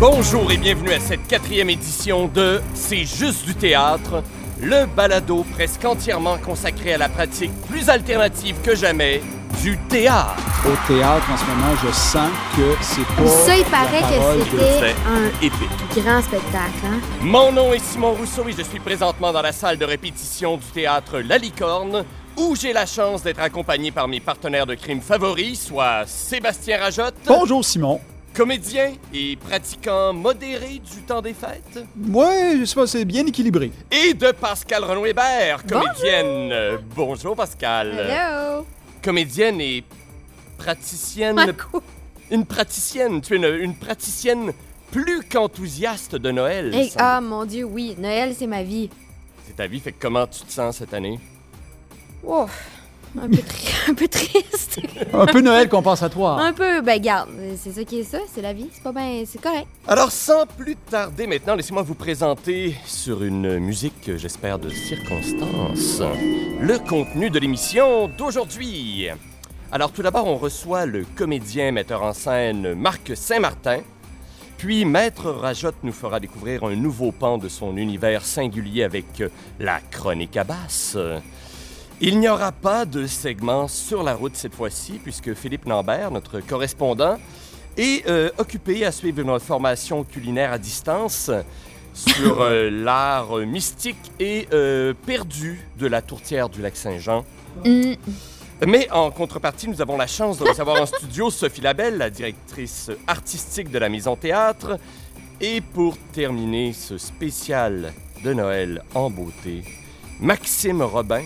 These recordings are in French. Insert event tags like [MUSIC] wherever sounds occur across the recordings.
Bonjour et bienvenue à cette quatrième édition de C'est juste du théâtre, le balado presque entièrement consacré à la pratique plus alternative que jamais du théâtre. Au théâtre, en ce moment, je sens que c'est pas. Ça, il paraît que c'était C'est un épique. grand spectacle. Hein? Mon nom est Simon Rousseau et je suis présentement dans la salle de répétition du théâtre La Licorne, où j'ai la chance d'être accompagné par mes partenaires de crime favoris, soit Sébastien Rajotte, Bonjour, Simon. Comédien et pratiquant modéré du temps des fêtes, Ouais, je sais pas, c'est bien équilibré. et de Pascal Renaud Hébert, comédienne. Euh, Bonjour Pascal. Hello! Comédienne et praticienne. Cool. Une praticienne. Tu es une, une praticienne plus qu'enthousiaste de Noël. Hey, semble- ah, mon Dieu, oui. Noël, c'est ma vie. C'est ta vie, fait que comment tu te sens cette année? Oh, un, peu tri- [LAUGHS] un peu triste. Un peu Noël compensatoire. un peu, ben garde, c'est ça qui est ça, c'est la vie. C'est pas bien, c'est correct. Alors, sans plus tarder maintenant, laissez-moi vous présenter sur une musique, que j'espère, de circonstance, le contenu de l'émission d'aujourd'hui. Alors, tout d'abord, on reçoit le comédien metteur en scène Marc Saint-Martin. Puis, Maître Rajotte nous fera découvrir un nouveau pan de son univers singulier avec la chronique à basse. Il n'y aura pas de segment sur la route cette fois-ci, puisque Philippe Lambert, notre correspondant, est euh, occupé à suivre une formation culinaire à distance sur euh, [LAUGHS] l'art mystique et euh, perdu de la tourtière du lac Saint-Jean. Hmm, Mais en contrepartie, nous avons la chance de recevoir en studio [LAUGHS] Sophie Labelle, la directrice artistique de la Maison Théâtre. Et pour terminer ce spécial de Noël en beauté, Maxime Robin,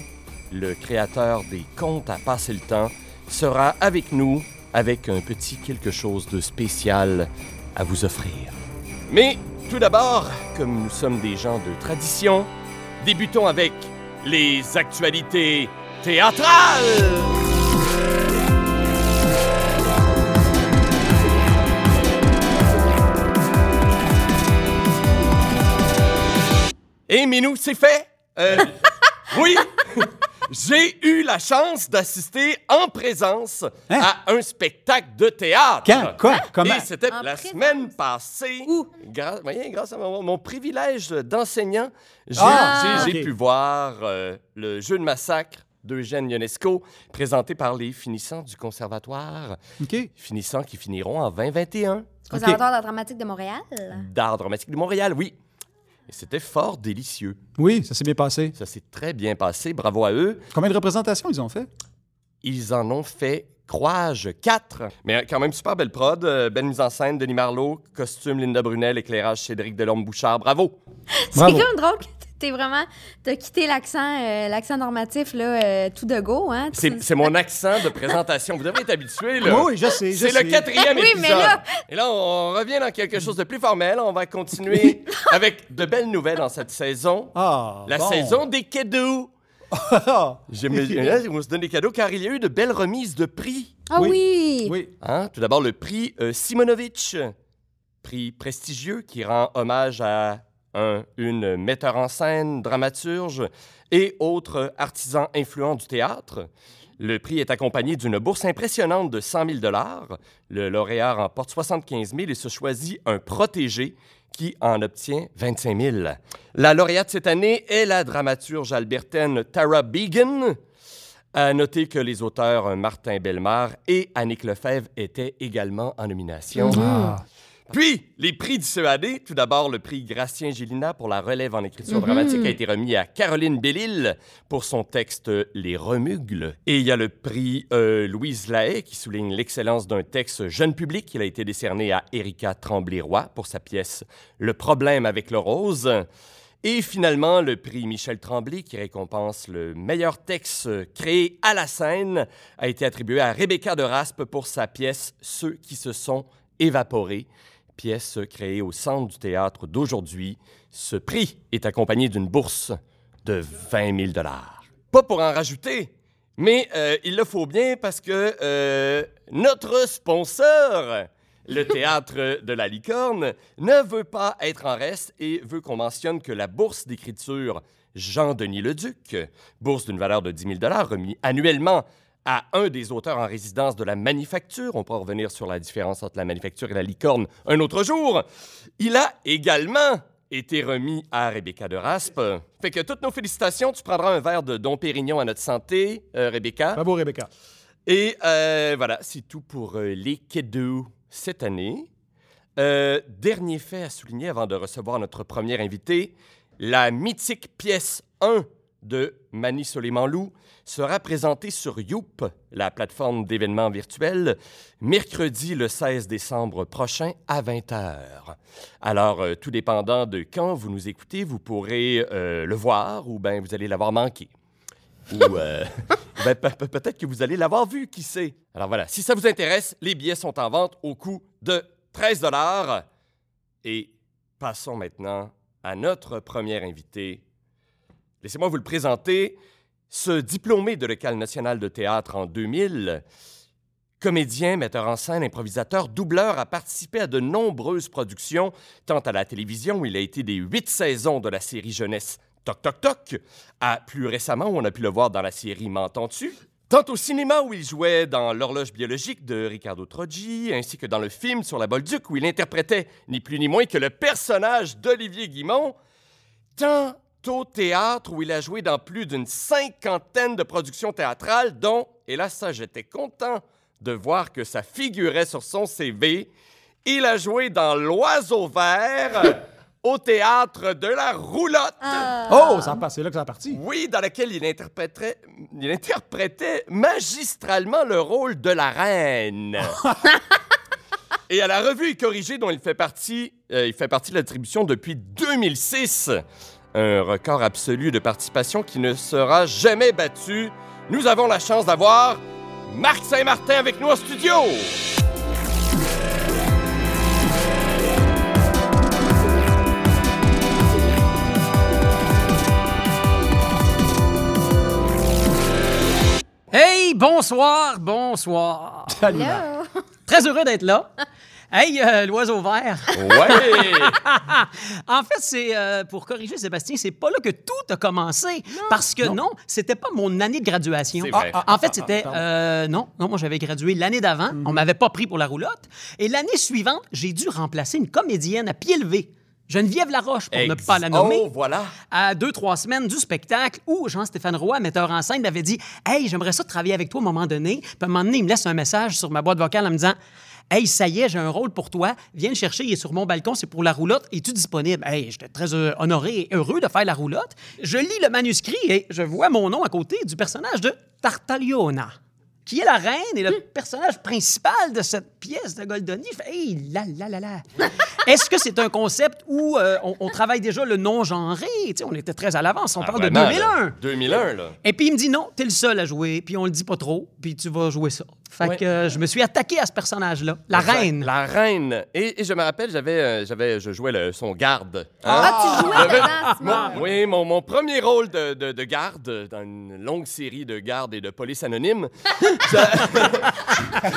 le créateur des contes à passer le temps, sera avec nous avec un petit quelque chose de spécial à vous offrir. Mais tout d'abord, comme nous sommes des gens de tradition, débutons avec les actualités théâtrales. Et Minou, c'est fait? Euh, [LAUGHS] oui, j'ai eu la chance d'assister en présence Hein? à un spectacle de théâtre. Quand? Quoi? Comment? Et c'était la présence? semaine passée. Où? Gra- voyez, grâce à mon, mon privilège d'enseignant, j'ai Ah, j'ai- j'ai ok. pu voir euh, le jeu de massacre d'Eugène Ionesco, présenté par les finissants du conservatoire, OK. finissants qui finiront en 2021 Conservatoire d'art dramatique de Montréal? d'art dramatique de Montréal, oui. Et c'était fort délicieux. Oui, ça s'est bien passé. Ça s'est très bien passé, bravo à eux. Combien de représentations ils ont fait? Ils en ont fait, crois-je, quatre. Mais quand même super belle prod. euh, belle mise en scène, Denis Marlowe, costume Linda Brunel, éclairage Cédric Delorme-Bouchard. Bravo! [LAUGHS] C'est Bravo. comme drôle t'es vraiment. T'as quitté l'accent euh, l'accent normatif, là, euh, tout de go, hein? C'est c'est mon accent de présentation. Vous devez être habitué, là. Oui, je sais, je C'est sais. le quatrième Oui, épisode. mais là- Et là, on revient dans quelque chose de plus formel. On va continuer [LAUGHS] avec de belles nouvelles dans cette saison. Ah, La bon. saison des cadeaux. [LAUGHS] Ah, J'aime- hein, on se donne des cadeaux car il y a eu de belles remises de prix. Ah Oui. oui! oui. Hein? Tout d'abord, le prix euh, Simonovitch, prix prestigieux qui rend hommage à un, une metteur en scène, dramaturge et autres artisans influents du théâtre. Le prix est accompagné d'une bourse impressionnante de 100 000 Le lauréat remporte 75 000 et se choisit un protégé qui en obtient 25 000 La lauréate cette année est la dramaturge albertaine Tara Began. À noter que les auteurs Martin Bellemare et Annick Lefebvre étaient également en nomination. Ah. Puis, les prix du CEAD. Tout d'abord, le prix Gracien Gélina pour la relève en écriture dramatique a été remis à Caroline Bellil pour son texte Les Remugles. Et il y a le prix euh, Louise Lahaye qui souligne l'excellence d'un texte jeune public. Il a été décerné à Erika Tremblay-Roy pour sa pièce Le problème avec le rose. Et finalement, le prix Michel Tremblay, qui récompense le meilleur texte créé à la scène, a été attribué à Rebecca de Raspe pour sa pièce Ceux qui se sont évaporés, pièce créée au Centre du théâtre d'aujourd'hui. Ce prix est accompagné d'une bourse de 20 000 Pas pour en rajouter, mais euh, il le faut bien parce que euh, notre sponsor, le [LAUGHS] théâtre de la licorne, ne veut pas être en reste et veut qu'on mentionne que la bourse d'écriture Jean-Denis Leduc, bourse d'une valeur de 10 000 remis annuellement à un des auteurs en résidence de la manufacture. On pourra revenir sur la différence entre la manufacture et la licorne un autre jour. Il a également été remis à Rebecca de Raspe. Fait que toutes nos félicitations. Tu prendras un verre de Dom Pérignon à notre santé, euh, Rebecca. Bravo, Rebecca. Et euh, voilà, c'est tout pour euh, les cadeaux cette année. Dernier fait à souligner avant de recevoir notre premier invité, la mythique pièce 1 de Mani Soleiman-Lou sera présentée sur Youp, la plateforme d'événements virtuels, mercredi le 16 décembre prochain à 20h. Alors, euh, tout dépendant de quand vous nous écoutez, vous pourrez euh, le voir ou bien vous allez l'avoir manqué. Ou euh, [LAUGHS] ben, pe- pe- peut-être que vous allez l'avoir vu, qui sait? Alors voilà, si ça vous intéresse, les billets sont en vente au coût de 13 Et passons maintenant à notre premier invité. Laissez-moi vous le présenter. Ce diplômé de l'École nationale de théâtre en 2000, comédien, metteur en scène, improvisateur, doubleur, a participé à de nombreuses productions, tant à la télévision où il a été des huit saisons de la série jeunesse Toc Toc Toc, à plus récemment où on a pu le voir dans la série M'entends-tu, tant au cinéma où il jouait dans L'horloge biologique de Ricardo Troggi, ainsi que dans le film sur la Bolduc où il interprétait ni plus ni moins que le personnage d'Olivier Guimont, tant au théâtre où il a joué dans plus d'une cinquantaine de productions théâtrales, dont, et là ça j'étais content de voir que ça figurait sur son CV, il a joué dans L'Oiseau Vert [LAUGHS] au théâtre de la Roulotte. Ah. Oh, ça a passé là que ça a parti. Oui, dans lequel il interprétait, il interprétait magistralement le rôle de la reine. [LAUGHS] Et à la revue corrigée dont il fait partie, euh, il fait partie de l'attribution depuis 2006. Un record absolu de participation qui ne sera jamais battu. Nous avons la chance d'avoir Marc Saint-Martin avec nous en studio. Hey, bonsoir, bonsoir. Salut, Marc. Très heureux d'être là. [LAUGHS] Hey, euh, l'oiseau vert. Ouais. [LAUGHS] En fait, c'est euh, pour corriger Sébastien, c'est pas là que tout a commencé. parce que non, c'était pas mon année de graduation. Ah, ah, en fait, c'était euh, non, non, moi j'avais gradué l'année d'avant. On m'avait pas pris pour la roulotte. Et l'année suivante, j'ai dû remplacer une comédienne à pied levé. Geneviève Laroche, pour ne pas la nommer. Oh, voilà. à deux, trois semaines du spectacle où Jean-Stéphane Roy, metteur en scène, m'avait dit Hey, j'aimerais ça travailler avec toi à un moment donné. Puis à un moment donné, il me laisse un message sur ma boîte vocale en me disant Hey, ça y est, j'ai un rôle pour toi. Viens le chercher, il est sur mon balcon, c'est pour la roulotte. Es-tu disponible? Hey, j'étais très honoré et heureux de faire la roulotte. Je lis le manuscrit et je vois mon nom à côté du personnage de Tartagliona qui est la reine et le personnage principal de cette pièce de Goldoni. Je fais, hey, là, là, là, là. Est-ce que c'est un concept où euh, on, on travaille déjà le non-genré? Tu sais, on était très à l'avance. On Ah, parle vraiment, de 2001. là. 2001, là. Et puis il me dit non, t'es le seul à jouer, puis on le dit pas trop, puis tu vas jouer ça. Fait Ouais. que euh, je me suis attaqué à ce personnage-là, la reine. La reine. Et, et je me rappelle, j'avais, euh, j'avais, je jouais le, son garde. Hein? Ah, tu jouais dedans. Mon- oui, mon, mon premier rôle de, de- de garde dans une longue série de gardes et de police anonymes. [LAUGHS] Ça- [LAUGHS]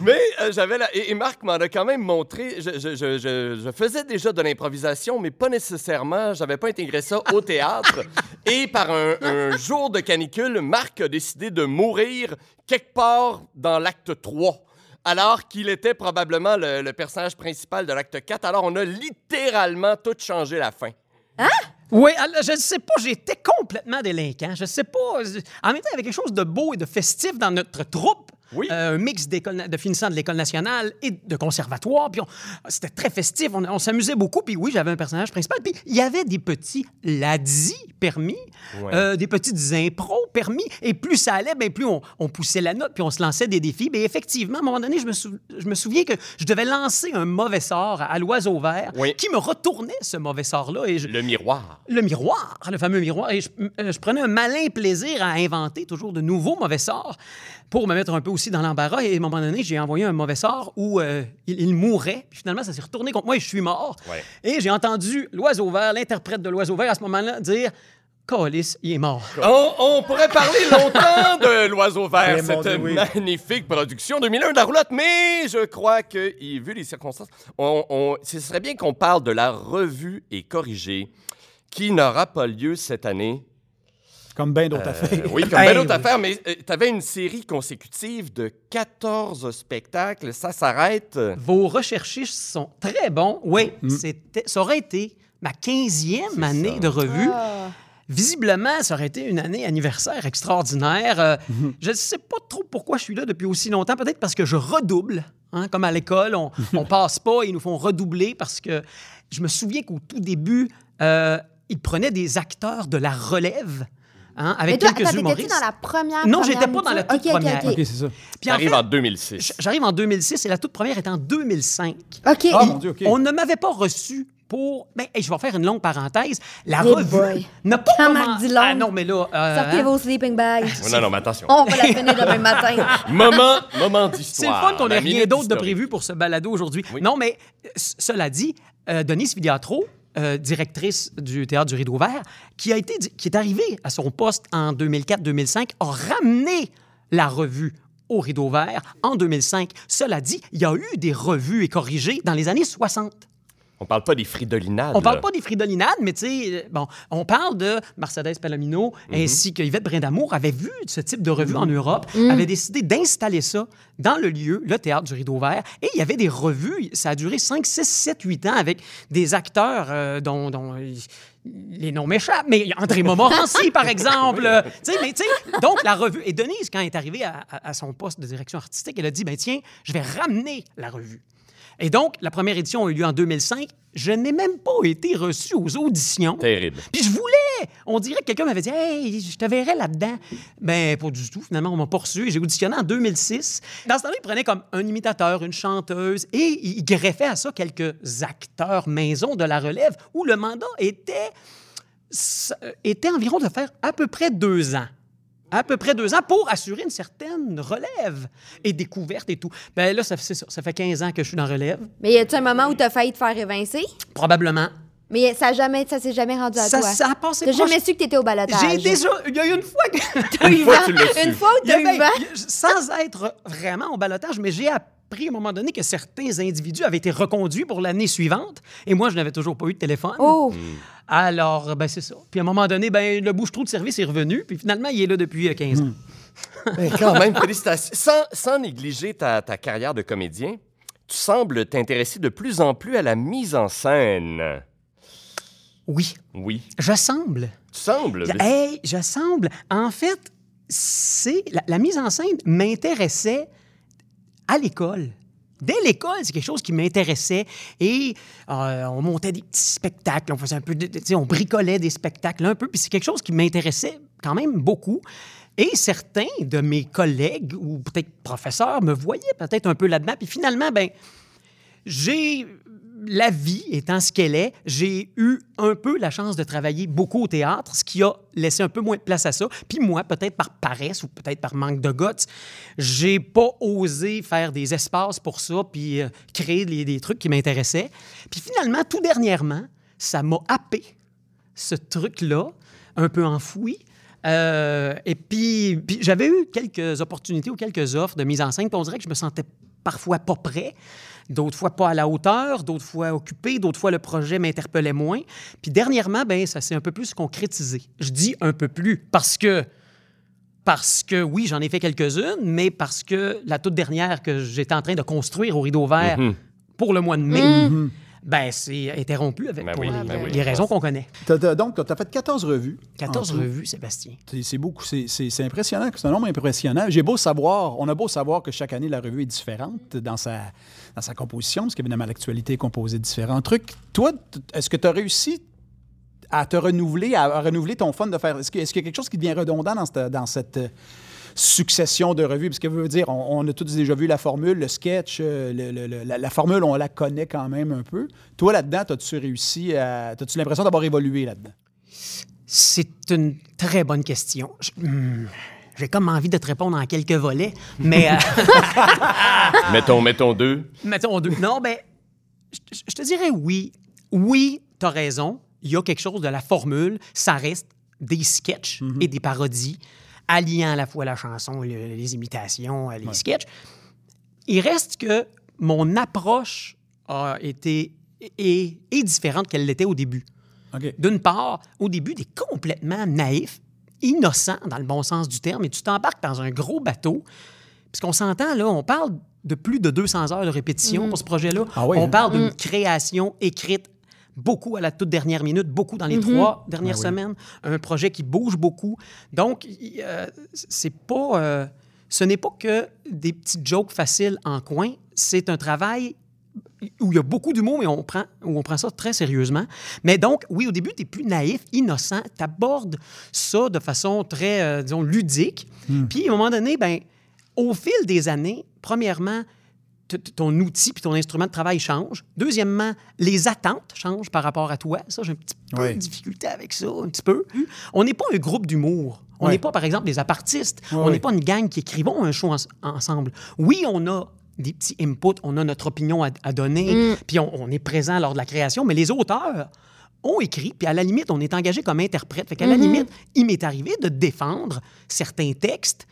Mais euh, j'avais la... et, et Marc m'en a quand même montré. Je, je- je- je- je faisais déjà de l'improvisation, mais pas nécessairement. J'avais pas intégré ça au théâtre. et par un, un jour de canicule, Marc a décidé de mourir quelque part dans l'acte 3 alors qu'il était probablement le, le personnage principal de l'acte 4. Alors, on a littéralement tout changé la fin. Oui, alors, je ne sais pas, j'étais complètement délinquant. Je sais pas. En même temps, il y avait quelque chose de beau et de festif dans notre troupe. Oui. Euh, un mix de finissants de l'École nationale et de conservatoire. Puis on- c'était très festif, on, on s'amusait beaucoup. Puis oui, j'avais un personnage principal. Puis il y avait des petits ladis permis, Ouais. euh, des petites impros permis. Et plus ça allait, ben plus on, on poussait la note, puis on se lançait des défis. Mais effectivement, à un moment donné, je me, sou- je me souviens que je devais lancer un mauvais sort à l'oiseau vert Oui. qui me retournait ce mauvais sort-là. Et je, Le miroir. le miroir, le fameux miroir. Et je, euh, je prenais un malin plaisir à inventer toujours de nouveaux mauvais sorts pour me mettre un peu aussi dans l'embarras. Et à un moment donné, j'ai envoyé un mauvais sort où euh, il, il mourait. Puis finalement, ça s'est retourné contre moi et je suis mort. Ouais. Et j'ai entendu l'oiseau vert, l'interprète de l'oiseau vert à ce moment-là, dire Colis, il est mort. On, on pourrait parler longtemps de L'Oiseau Vert, Eh, cette Dieu, oui. magnifique production 2001 de la roulotte, mais je crois que, vu les circonstances, on, on- ce serait bien qu'on parle de la revue et corrigée qui n'aura pas lieu cette année. Comme bien d'autres affaires. oui, comme [LAUGHS] Hey, belle autre oui. affaire, mais tu avais une série consécutive de 14 spectacles. Ça s'arrête. Vos recherchistes sont très bons. Oui, c'était, ça aurait été ma 15e année ça. de revue. Ah. Visiblement, ça aurait été une année anniversaire extraordinaire. Euh, Je ne sais pas trop pourquoi je suis là depuis aussi longtemps. Peut-être parce que je redouble. hein, comme à l'école, on, [LAUGHS] on passe pas, ils nous font redoubler parce que je me souviens qu'au tout début, euh, ils prenaient des acteurs de la relève hein, avec Mais toi, quelques attends, humoristes. dans la première Non, première j'étais pas dans la toute première. ok. C'est ça. Puis en fait, en 2006. j- j'arrive en 2006 et la toute première est en 2005. OK. Ah, mon Dieu, OK. On ne m'avait pas reçu pour. Ben, hey, je vais faire une longue parenthèse. La Hey revue n'a pas Quand commen- Marc dit long? Ah non, mais là. euh, Sortez hein, vos sleeping bags. Oh, [LAUGHS] non, non, mais attention. On va la finir demain matin. [LAUGHS] Moment, moment C'est le d'histoire. fun qu'on ait rien d'autre de prévu pour ce balado aujourd'hui. Oui. Non, mais cela dit, euh, Denise Filiatro, euh, directrice du Théâtre du Rideau Vert, qui, a été, qui est arrivée à son poste en 2004-2005, a ramené la revue au Rideau Vert en 2005. Cela dit, il y a eu des revues et corrigées dans les années 60. On parle pas des fridolinades. On parle là. pas des fridolinades, mais tu sais, euh, bon, on parle de Mercedes Palomino ainsi que Yvette Brindamour avait vu ce type de revue en Europe, avait décidé d'installer ça dans le lieu, le théâtre du Rideau Vert, et il y avait des revues, ça a duré 5, 6, 7, 8 ans avec des acteurs euh, dont, dont, euh, les noms m'échappent, mais André Montmorency, [LAUGHS] par exemple. euh, tu sais, mais tu sais, donc la revue. Et Denise, quand elle est arrivée à, à- à son poste de direction artistique, elle a dit, ben tiens, je vais ramener la revue. Et donc, la première édition a eu lieu en 2005. Je n'ai même pas été reçu aux auditions. Terrible. Puis je voulais! On dirait que quelqu'un m'avait dit Hey, je te verrais là-dedans. Ben, pas du tout. Finalement, on m'a pas reçu. J'ai auditionné en 2006. Dans ce temps-là, il prenait comme un imitateur, une chanteuse, et il greffait à ça quelques acteurs maison de la relève où le mandat était, ça- était environ de faire à peu près deux ans. À peu près deux ans pour assurer une certaine relève et découverte et tout. Ben là, ça, ça, ça fait 15 ans que je suis dans relève. Mais y a-tu un moment où t'as failli te faire évincer? Probablement. Mais ça a jamais, ça s'est jamais rendu à Ça, toi. ça a passé T'as jamais su que t'étais au balotage? J'ai déjà. Il y a eu une fois que. T'as eu Une fois, tu. Une fois où t'as eu vent? sans être vraiment au balotage, mais j'ai appris à un moment donné que certains individus avaient été reconduits pour l'année suivante et moi, je n'avais toujours pas eu de téléphone. Oh, Alors, ben c'est ça. Puis à un moment donné, ben le bouche-trou de service est revenu, puis finalement, il est là depuis euh, 15 ans. Mais quand même, félicitations. Sans, sans négliger ta, ta carrière de comédien, tu sembles t'intéresser de plus en plus à la mise en scène. Oui, Oui. je semble. Tu sembles. mais- Hey, je semble. En fait, c'est la, la mise en scène m'intéressait à l'école. Dès l'école, c'est quelque chose qui m'intéressait et euh, on montait des petits spectacles, on faisait un peu, de, de- on bricolait des spectacles un peu, puis c'est quelque chose qui m'intéressait quand même beaucoup. Et certains de mes collègues ou peut-être professeurs me voyaient peut-être un peu là-dedans, puis finalement, ben j'ai la vie étant ce qu'elle est, j'ai eu un peu la chance de travailler beaucoup au théâtre, ce qui a laissé un peu moins de place à ça. Puis moi, peut-être par paresse ou peut-être par manque de guts, j'ai pas osé faire des espaces pour ça puis euh, créer des, trucs qui m'intéressaient. Puis finalement, tout dernièrement, ça m'a happé ce truc-là, un peu enfoui. Euh, et puis, puis j'avais eu quelques opportunités ou quelques offres de mise en scène, puis on dirait que je me sentais parfois pas prêt, d'autres fois pas à la hauteur, d'autres fois occupé, d'autres fois le projet m'interpellait moins. Puis dernièrement, ben ça s'est un peu plus concrétisé. Je dis un peu plus parce que parce que oui, j'en ai fait quelques-unes, mais parce que la toute dernière que j'étais en train de construire au Rideau Vert Mhm. pour le mois de mai, ben c'est interrompu avec Ben pour oui, les, ben oui. les raisons qu'on connaît. Donc, tu as fait 14 revues. 14 en tout. revues, Sébastien. C'est beaucoup, c'est impressionnant, c'est un nombre impressionnant. J'ai beau savoir, on a beau savoir que chaque année, la revue est différente dans sa, sa composition, parce qu'évidemment, l'actualité est composée de différents trucs. Toi, est-ce que tu as réussi à te renouveler, à, renouveler ton fun de faire... Est-ce qu'il y a quelque chose qui devient redondant dans cette, dans cette euh, succession de revues? Parce que veut dire, on, a tous déjà vu la formule, le sketch, euh, le- la, formule, on la connaît quand même un peu. Toi, là-dedans, as-tu réussi à... As-tu l'impression d'avoir évolué là-dedans? C'est une très bonne question. Hmm, J'ai comme envie de te répondre en quelques volets, mais euh, [LAUGHS] Mettons, mettons deux. mettons deux. Non, ben, je je te dirais oui. Oui, tu as raison. Il y a quelque chose de la formule. Ça reste des sketchs et des parodies, alliant à la fois la chanson, le- les imitations, les sketchs. Il reste que mon approche a été est, est différente qu'elle l'était au début. D'une part, au début, t'es complètement naïf innocent dans le bon sens du terme et tu t'embarques dans un gros bateau. Puisqu'on s'entend, là, on parle de plus de 200 heures de répétition pour ce projet-là. Ah oui, on hein? parle d'une création écrite beaucoup à la toute dernière minute, beaucoup dans les trois dernières Ah oui. semaines. Un projet qui bouge beaucoup. Donc, euh, c'est pas... euh, ce n'est pas que des petites jokes faciles en coin. C'est un travail où il y a beaucoup d'humour, mais on prend, où on prend ça très sérieusement. Mais donc, oui, au début, tu es plus naïf, innocent, tu abordes ça de façon très, euh, disons, ludique. Puis, à un moment donné, ben, au fil des années, premièrement, ton outil puis ton instrument de travail change. Deuxièmement, les attentes changent par rapport à toi. Ça, j'ai un petit peu Oui. de difficulté avec ça, un petit peu. On n'est pas un groupe d'humour. On Ouais. n'est pas, par exemple, des apartistes. On n'est pas une gang qui écrivons un show en- ensemble. Oui, on a des petits inputs, on a notre opinion à, à donner, puis on, on est présent lors de la création, mais les auteurs ont écrit, puis à la limite, on est engagé comme interprète. Fait qu'à la limite, il m'est arrivé de défendre certains textes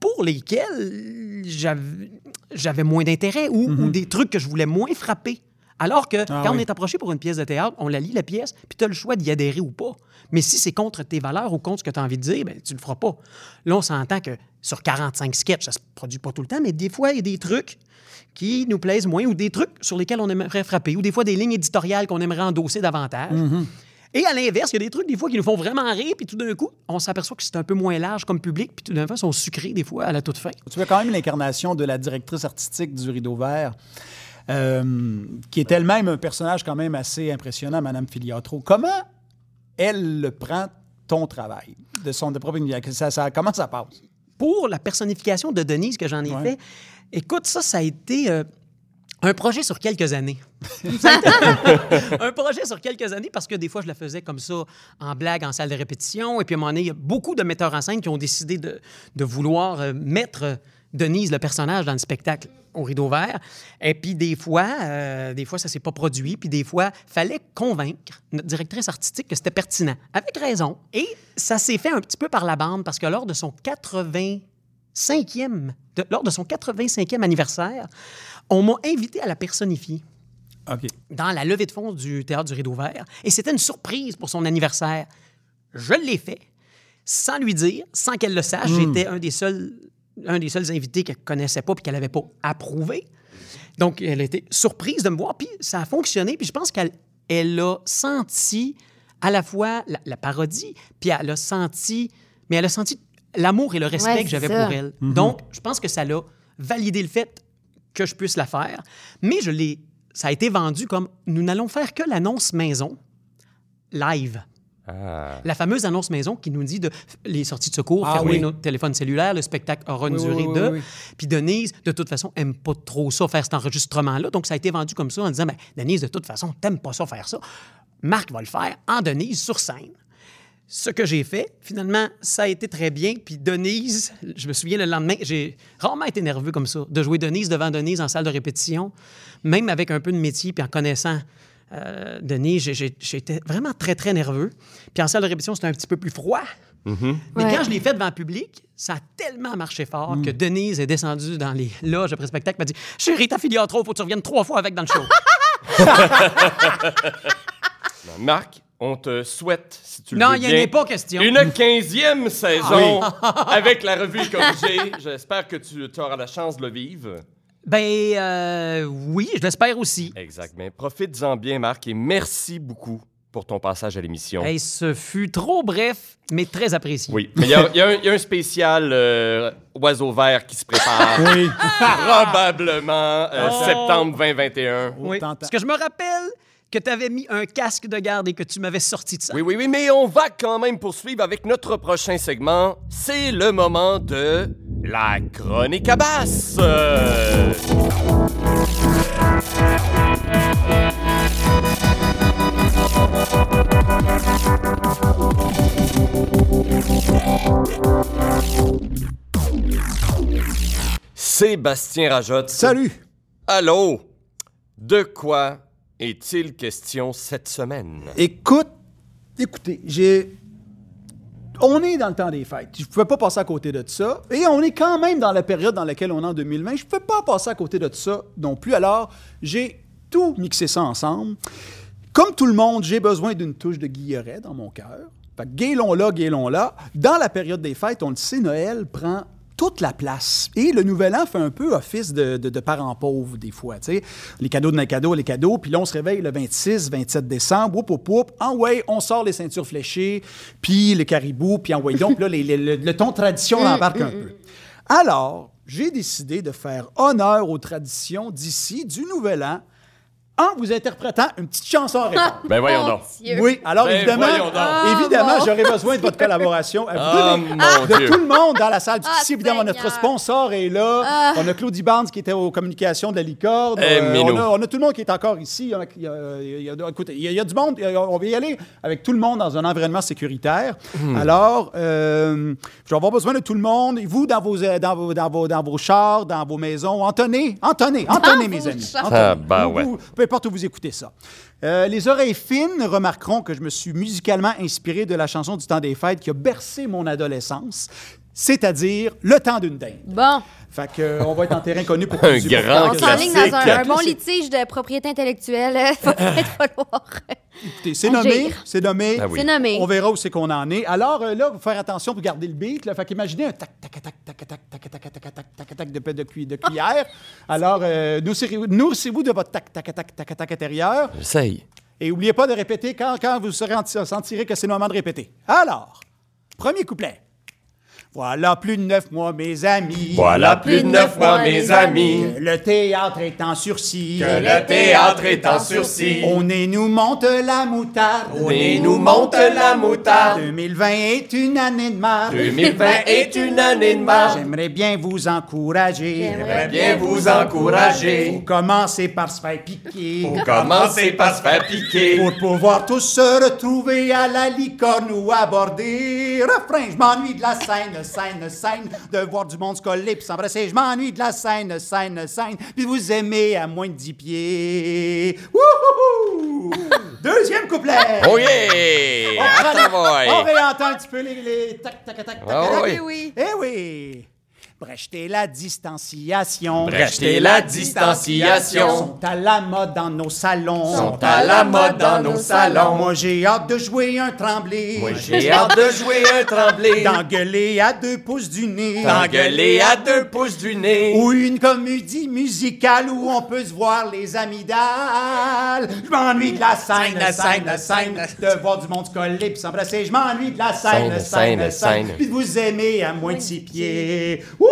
pour lesquels j'avais moins d'intérêt ou, ou des trucs que je voulais moins frapper. Alors que quand on est approché pour une pièce de théâtre, on la lit, la pièce, puis tu as le choix d'y adhérer ou pas. Mais si c'est contre tes valeurs ou contre ce que tu as envie de dire, ben, tu le feras pas. Là, on s'entend que sur 45 sketchs, ça se produit pas tout le temps, mais des fois, il y a des trucs qui nous plaisent moins ou des trucs sur lesquels on aimerait frapper ou des fois des lignes éditoriales qu'on aimerait endosser davantage. Et à l'inverse, il y a des trucs, des fois, qui nous font vraiment rire, puis tout d'un coup, on s'aperçoit que c'est un peu moins large comme public, puis tout d'un coup, ils sont sucrés, des fois, à la toute fin. Tu vois quand même l'incarnation de la directrice artistique du Rideau Vert, euh, qui est elle-même un personnage quand même assez impressionnant, Madame Filiatro. Comment elle le prend ton travail de son de propre ça, ça, Comment ça passe? Pour la personnification de Denise que j'en ai Ouais. fait, écoute, ça, ça a été euh, un projet sur quelques années. [LAUGHS] Un projet sur quelques années parce que des fois, je la faisais comme ça en blague, en salle de répétition. Et puis à un moment donné, il y a beaucoup de metteurs en scène qui ont décidé de, de vouloir euh, mettre euh, Denise, le personnage, dans le spectacle au rideau vert. Et puis des fois, euh, des fois, ça s'est pas produit. Puis des fois, fallait convaincre notre directrice artistique que c'était pertinent. Avec raison. Et ça s'est fait un petit peu par la bande parce que lors de son 85e, de- lors de son 85e anniversaire, on m'a invité à la personnifier dans la levée de fonds du Théâtre du Rideau Vert. Et c'était une surprise pour son anniversaire. Je l'ai fait sans lui dire, sans qu'elle le sache. J'étais un des seuls un des seuls invités qu'elle connaissait pas puis qu'elle n'avait pas approuvé. Donc, elle était surprise de me voir, puis ça a fonctionné. Puis je pense qu'elle elle a senti à la fois la, la parodie, puis elle a senti, mais elle a senti l'amour et le respect Ouais, que j'avais pour elle. Donc, je pense que ça l'a validé le fait que je puisse la faire. Mais je l'ai, ça a été vendu comme nous n'allons faire que l'annonce maison live. Ah. La fameuse annonce maison qui nous dit de les sorties de secours, Ah fermer oui. notre téléphone cellulaire, le spectacle aura une Oui, durée oui, de. oui, oui. Puis Denise, de toute façon, aime pas trop ça, faire cet enregistrement-là. Donc, ça a été vendu comme ça en disant ben, Denise, de toute façon, t'aimes pas ça, faire ça. Marc va le faire en Denise sur scène. Ce que j'ai fait, finalement, ça a été très bien. Puis Denise, je me souviens le lendemain, j'ai rarement été nerveux comme ça, de jouer Denise devant Denise en salle de répétition, même avec un peu de métier, puis en connaissant euh, Denise, j'étais vraiment très, très nerveux. Puis en salle de répétition, c'était un petit peu plus froid. Mais Ouais. quand je l'ai fait devant le public, ça a tellement marché fort que Denise est descendue dans les loges après le spectacle m'a dit Chérie, ta fille trop, faut que tu reviennes trois fois avec dans le show. [LAUGHS] Marc, on te souhaite, si tu le non, veux il n'y en bien, a pas question. Une quinzième saison [LAUGHS] avec la revue corrigée. J'espère que tu auras la chance de le vivre. Ben, euh, oui, je l'espère aussi. Exact. Mais profites-en bien, Marc, et merci beaucoup pour ton passage à l'émission. Hey, ce fut trop bref, mais très apprécié. Oui, mais il y, a- il y a un- il y a un spécial euh, oiseau vert qui se prépare. [LAUGHS] Oui. Probablement euh, Oh. septembre 2021. Oui. Tentant. Parce que je me rappelle que tu avais mis un casque de garde et que tu m'avais sorti de ça. Oui, oui, oui, mais on va quand même poursuivre avec notre prochain segment. C'est le moment de la chronique à basse. Euh, Sébastien Rajotte. Salut! Allô? De quoi est-il question cette semaine? Écoute, écoutez, j'ai. On est dans le temps des fêtes. Je ne pouvais pas passer à côté de ça. Et on est quand même dans la période dans laquelle on est en 2020. Je ne pouvais pas passer à côté de ça non plus. Alors, j'ai tout mixé ça ensemble. Comme tout le monde, j'ai besoin d'une touche de guilleret dans mon cœur. Fait que guélons là, guélons là. Dans la période des fêtes, on le sait, Noël prend toute la place. Et le Nouvel An fait un peu office de, de, de parents pauvres, des fois. Les cadeaux de mes cadeaux, les cadeaux. Puis là, on se réveille le 26, 27 décembre. Whoop, whoop, whoop. En way, on sort les ceintures fléchées, puis le caribou, puis en way. Donc là, les- les- le, le ton tradition on embarque un peu. Alors, j'ai décidé de faire honneur aux traditions d'ici, du Nouvel An, en vous interprétant une petite chanson à répondre. Ben voyons donc. Dieu. Oui, alors Ben, évidemment, voyons donc. Ah, évidemment, j'aurais besoin de votre [LAUGHS] collaboration. À vous Ah, donner- mon de Dieu. tout le monde dans la salle. Ah, Ici, évidemment, notre sponsor est là. Ah. On a Claudie Barnes qui était aux communications de la licorne. Eh, Euh, Minou. on, a, on a tout le monde qui est encore ici. Il y a, il y a- il y a- écoutez, il y a, il y a du monde. Il y a- On va y aller avec tout le monde dans un environnement sécuritaire. Hmm. Alors, euh, je vais avoir besoin de tout le monde. Et vous, dans vos, euh, dans vos, dans vos, dans vos chars, dans vos maisons, entonnez, entonnez, entonnez, mes vos amis. chars. Entonnez. Ah, ben Vous- ouais. vous- peu importe où vous écoutez ça. Euh, les oreilles fines remarqueront que je me suis musicalement inspiré de la chanson du temps des fêtes qui a bercé mon adolescence, c'est-à-dire Le temps d'une dinde. Bon, Fait que, euh, on va être en terrain connu pour Un grand on s'enligne dans un, un bon litige de propriété intellectuelle. Il va peut-être falloir. Écoutez, C'est nommé, c'est nommé. Ah oui. C'est nommé. On verra où c'est qu'on en est. Alors euh, là, vous faire attention pour garder le beat. Là. Fait qu'imaginez un tac, tac, tac, tac, tac, tac, tac, tac, tac, tac, tac, tac, de, de, cu- de cuillère. Alors, euh, nourrissez-vous de votre tac, tac, tac, tac, tac intérieur. J'essaye. Et n'oubliez pas de répéter quand, quand vous serez en- sentirez que c'est le moment de répéter. Alors, premier couplet. Voilà plus de neuf mois, mes amis. Voilà plus de neuf mois, mes amis. Que le théâtre est en sursis. Que le théâtre est en sursis. Au nez nous monte la moutarde. Au nez nous monte la moutarde. 2020 est une année de marde. 2020 est une année de marge. J'aimerais bien vous encourager. J'aimerais bien vous encourager. Commencez par se faire piquer. Pour commencer par se faire piquer. Pour pouvoir tous se retrouver à la licorne ou aborder. Refrain, je m'ennuie de la scène, scène, scène. De voir du monde se coller puis s'embrasser. Je m'ennuie de la scène, scène, scène. Puis vous aimez à moins de 10 pieds. Wouhou! Deuxième couplet. Oh yeah! On Attends, On réentend un petit peu les, les tac, tac, tac, tac, Ah tac. oui. oui. Eh oui! Brecheter la distanciation. Brecheter la distanciation. Sont à la mode dans nos salons. Sont à la mode dans nos salons. Moi, j'ai hâte de jouer un tremblé. Moi, j'ai hâte de jouer un tremblé. D'engueuler à deux pouces du nez. D'engueuler à deux pouces du nez. Ou une comédie musicale où on peut se voir les amygdales. Je m'ennuie de la scène, Scène, scène, scène, scène, de voir du monde se coller puis s'embrasser. Je m'ennuie de la scène, Scène, scène, scène, scène, scène. puis de vous aimer à moins de six pieds. Wouhou!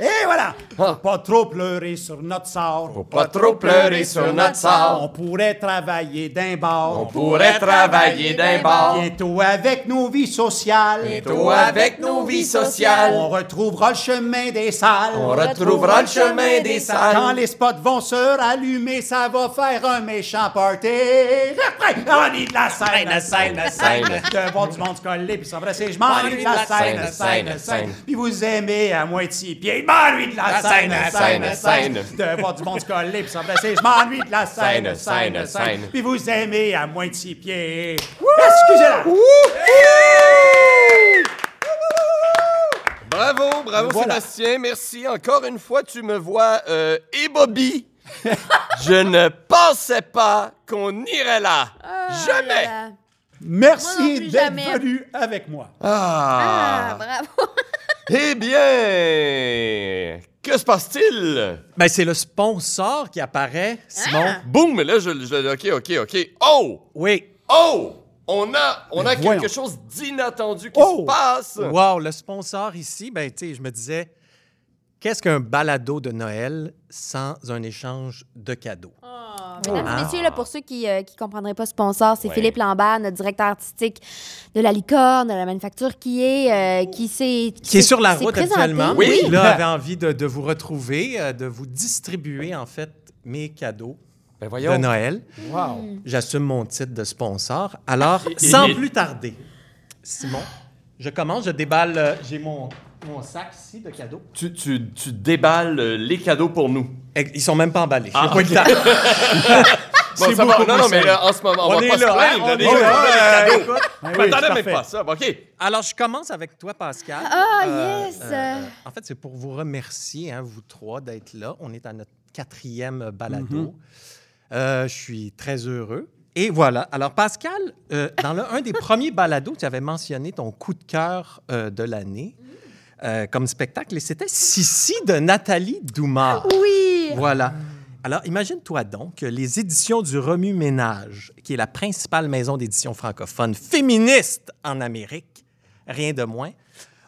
Et voilà! Ah. Pas trop pleurer sur notre sort. Faut pas trop pleurer sur notre sort. On pourrait travailler d'un bar. On pourrait travailler d'un bar. Bientôt avec nos vies sociales. Bientôt avec nos vies sociales. On retrouvera le chemin des salles. On retrouvera le chemin des Quand salles. les spots vont se rallumer, ça va faire un méchant party. On est de la scène, scène, scène. De voir du monde se coller puis s'embrasser. Je m'ennuie de la scène, scène, scène. Puis vous aimez à moitié pied. Je m'ennuie de la scène, scène, scène. De voir du monde se coller puis s'embrasser. Je m'ennuie de la scène, scène, scène. Puis vous aimez à moitié pied. Excusez-la. Bravo, bravo Voilà. Sébastien, merci. Encore une fois, tu me vois euh, et Bobby. [LAUGHS] Je ne pensais pas qu'on irait là. Jamais. Ah, là, là. Moi non Merci d'être jamais. venu avec moi. Ah, Ah. bravo. [LAUGHS] Eh bien, que se passe-t-il? Ben, c'est le sponsor qui apparaît, Simon. Ah. Boum, mais là, je, je- OK, OK, OK. Oh! Oui. Oh! On a, on a quelque chose d'inattendu qui Oh! se passe. Wow, le sponsor ici, ben, tu sais, je me disais, qu'est-ce qu'un balado de Noël sans un échange de cadeaux? Mesdames et messieurs, là, pour ceux qui ne comprendraient pas sponsor, c'est Ouais. Philippe Lambert, notre directeur artistique de la licorne, de la manufacture, qui est, euh, qui s'est, Qui est sur la route actuellement. Oui. Qui, là, avait envie de, de vous retrouver, euh, de vous distribuer, en fait, mes cadeaux Ben de. Noël. Wow. J'assume mon titre de sponsor. Alors, Et- sans et- plus tarder, Simon, je commence, je déballe, euh, j'ai mon, mon sac ici de cadeaux. Tu, tu, tu déballes euh, les cadeaux pour nous. Ils sont même pas emballés. Ah, J'ai pas. [LAUGHS] Bon, C'est ça va. Non, non, mais là, en ce moment, on, On va est pas là, se hein, plaindre. on est là, des euh, cadeaux. Je m'attendais même pas à ça. OK. Alors, je commence avec toi, Pascal. Ah, Euh, yes! euh, en fait, c'est pour vous remercier, hein, vous trois, d'être là. On est à notre quatrième balado. Euh, je suis très heureux. Et voilà. Alors, Pascal, euh, dans le- un des premiers balados, tu avais mentionné ton coup de cœur euh, de l'année euh, comme spectacle, et c'était Sissi de Nathalie Doumard. Oui! Voilà. Alors, imagine-toi donc que les éditions du Remue-Ménage, qui est la principale maison d'édition francophone féministe en Amérique, rien de moins,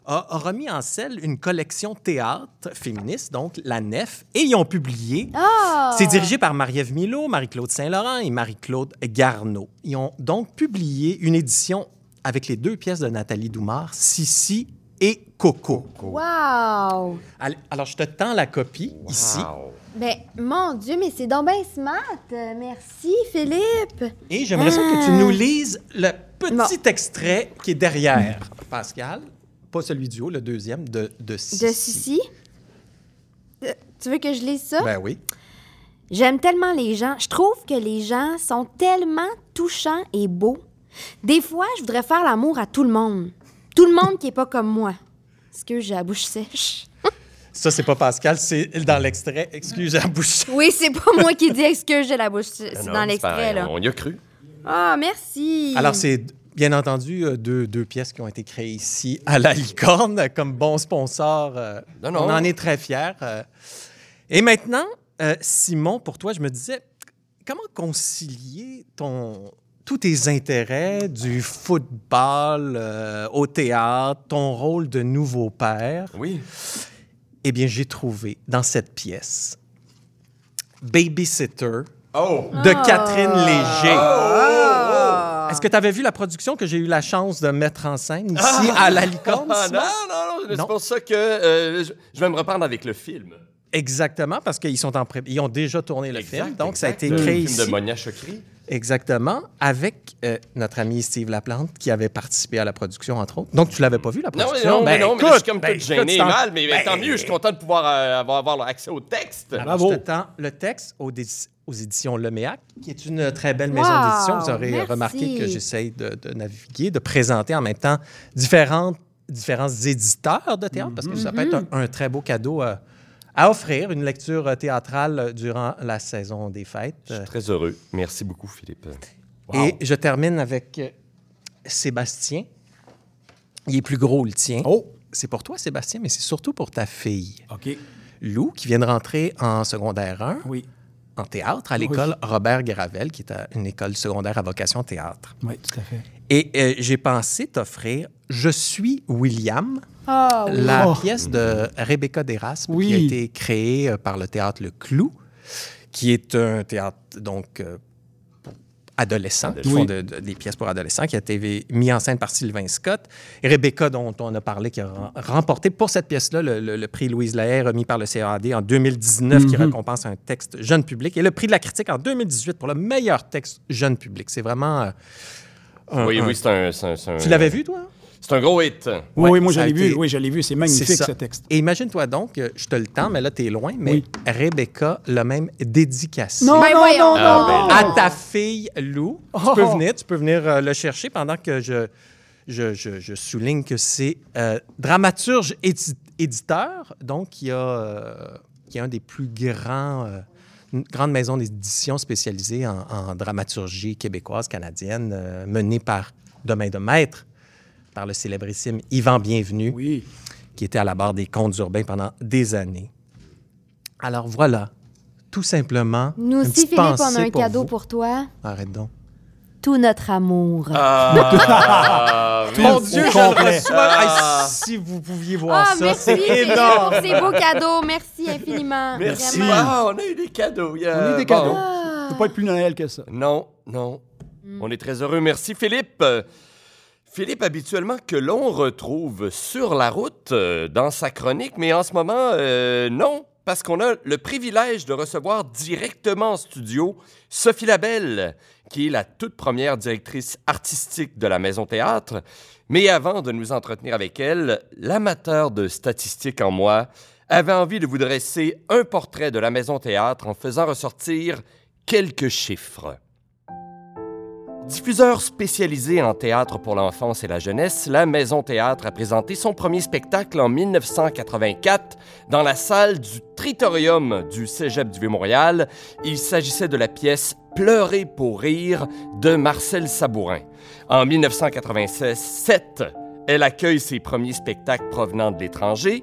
a, a remis en selle une collection théâtre féministe, donc la Nef, et ils ont publié. Ah! C'est dirigé par Marie-Ève Milo, Marie-Claude Saint-Laurent et Marie-Claude Garneau. Ils ont donc publié une édition avec les deux pièces de Nathalie Doumard, Sissi et Coco. Wow! Alors, je te tends la copie ici. Wow. Ben, mon Dieu, mais c'est donc bien smart. Merci, Philippe. Et j'aimerais ça que tu Ah. nous lises le petit Bon. extrait qui est derrière, Pascal. Pas celui du haut, le deuxième, de, de Sissi. De Sissi. Euh, Tu veux que je lise ça? Ben oui. J'aime tellement les gens. Je trouve que les gens sont tellement touchants et beaux. Des fois, je voudrais faire l'amour à tout le monde. Tout le monde qui est pas comme moi. Est-ce que j'ai la bouche sèche? Ça, c'est pas Pascal, c'est dans l'extrait. Excuse la bouche. Oui, c'est pas moi qui dis que j'ai la bouche sèche? Ah C'est non, dans c'est l'extrait, là. On y a cru. Ah, merci. Alors, c'est bien entendu euh, deux, deux pièces qui ont été créées ici à la Licorne comme bon sponsor. euh, Non, non. On en est très fiers. euh. Et maintenant, euh, Simon, pour toi, je me disais, comment concilier ton, tous tes intérêts du football euh, au théâtre, ton rôle de nouveau père? Oui. Eh bien, j'ai trouvé dans cette pièce Babysitter Oh! de Catherine Léger. Ah. Est-ce que tu avais vu la production que j'ai eu la chance de mettre en scène ici à la Licorne? Ah, non, non, non, c'est pour ça que euh, je, je vais me reprendre avec le film. Exactement, parce qu'ils sont en pré- ils ont déjà tourné le Exact, film, donc ça a été le créé film ici. de Monia Chokri. Exactement, avec euh, notre ami Steve Laplante qui avait participé à la production, entre autres. Donc, tu l'avais pas vu, la Non, mais production? non, mais Ben, non, mais je suis comme ben, tout gêné écoute, et c'est en- mal, mais ben, tant mieux, je suis content de pouvoir euh, avoir, avoir accès au texte. Alors, Bravo. je te tends le texte aux, aux éditions Leméac, qui est une très belle maison Wow, d'édition. Vous aurez merci. remarqué que j'essaye de, de naviguer, de présenter en même temps différentes, différents éditeurs de théâtre, parce que ça peut être un, un très beau cadeau euh, à offrir, une lecture théâtrale durant la saison des fêtes. Je suis très heureux. Merci beaucoup, Philippe. Et je termine avec euh, Sébastien. Il est plus gros, le tien. Oh, C'est pour toi, Sébastien, mais c'est surtout pour ta fille, OK. Lou, qui vient de rentrer en secondaire 1 Oui. en théâtre à l'école Robert Gravel, qui est à- une école secondaire à vocation théâtre. Oui, tout à fait. Et euh, j'ai pensé t'offrir Je suis William, Ah, oui. la Oh. pièce de Rebecca Deraspe, Oui. qui a été créée euh, par le théâtre Le Clou, qui est un théâtre donc euh, adolescents, qui Oui. font de- de- des pièces pour adolescents, qui a été mis en scène par Sylvain Scott. Et Rebecca, dont on a parlé, qui a rem- remporté pour cette pièce-là le, le- le prix Louise Lahaye, remis par le CAD en 2019, qui Mhm. récompense un texte jeune public, et le prix de la critique en 2018 pour le meilleur texte jeune public. C'est vraiment... euh, un- Oui, un- oui, c'est un, c'est un- c'est un- Tu l'avais vu, toi? C'est un gros hit. Oui, moi, je a vu. Oui, je l'ai vu. C'est magnifique, ce texte. Et imagine-toi donc, euh, je te le tends, mais là, tu es loin, mais Oui. Rebecca l'a même dédicacé. Non, Ben non. À ta fille Lou. Tu Oh. peux venir, tu peux venir euh, le chercher pendant que je, je, je- je souligne que c'est euh, dramaturge édi- éditeur, donc qui a, euh, qui est un des plus grands, euh, une grande maison d'édition spécialisée en, en dramaturgie québécoise, canadienne, euh, menée par de main de maître par le célébrissime Yvan Bienvenu Oui. qui était à la barre des contes urbains pendant des années. Alors voilà, tout simplement. Nous une aussi, petite Philippe, on a un cadeau vous. pour toi. Arrête donc. Tout notre amour. Ah, [LAUGHS] Mon. Dieu, je reçois. Ah. Si vous pouviez voir Ah, ça, merci, c'est Philippe, énorme. pour ces beaux cadeaux. Merci infiniment. Merci. Ah, on a eu des cadeaux. Il y a- On a eu des cadeaux. Ah. Ça peut pas être plus Noël que ça. Non, non. On est très heureux. Merci, Philippe. Philippe, habituellement, que l'on retrouve sur la route euh, dans sa chronique, mais en ce moment, euh, non, parce qu'on a le privilège de recevoir directement en studio Sophie Labelle, qui est la toute première directrice artistique de la Maison Théâtre. Mais avant de nous entretenir avec elle, l'amateur de statistiques en moi avait envie de vous dresser un portrait de la Maison Théâtre en faisant ressortir quelques chiffres. Diffuseur spécialisé en théâtre pour l'enfance et la jeunesse, la Maison Théâtre a présenté son premier spectacle en 1984 dans la salle du Tritorium du Cégep du Vieux-Montréal. Il s'agissait de la pièce Pleurer pour rire de Marcel Sabourin. En 1987, elle accueille ses premiers spectacles provenant de l'étranger.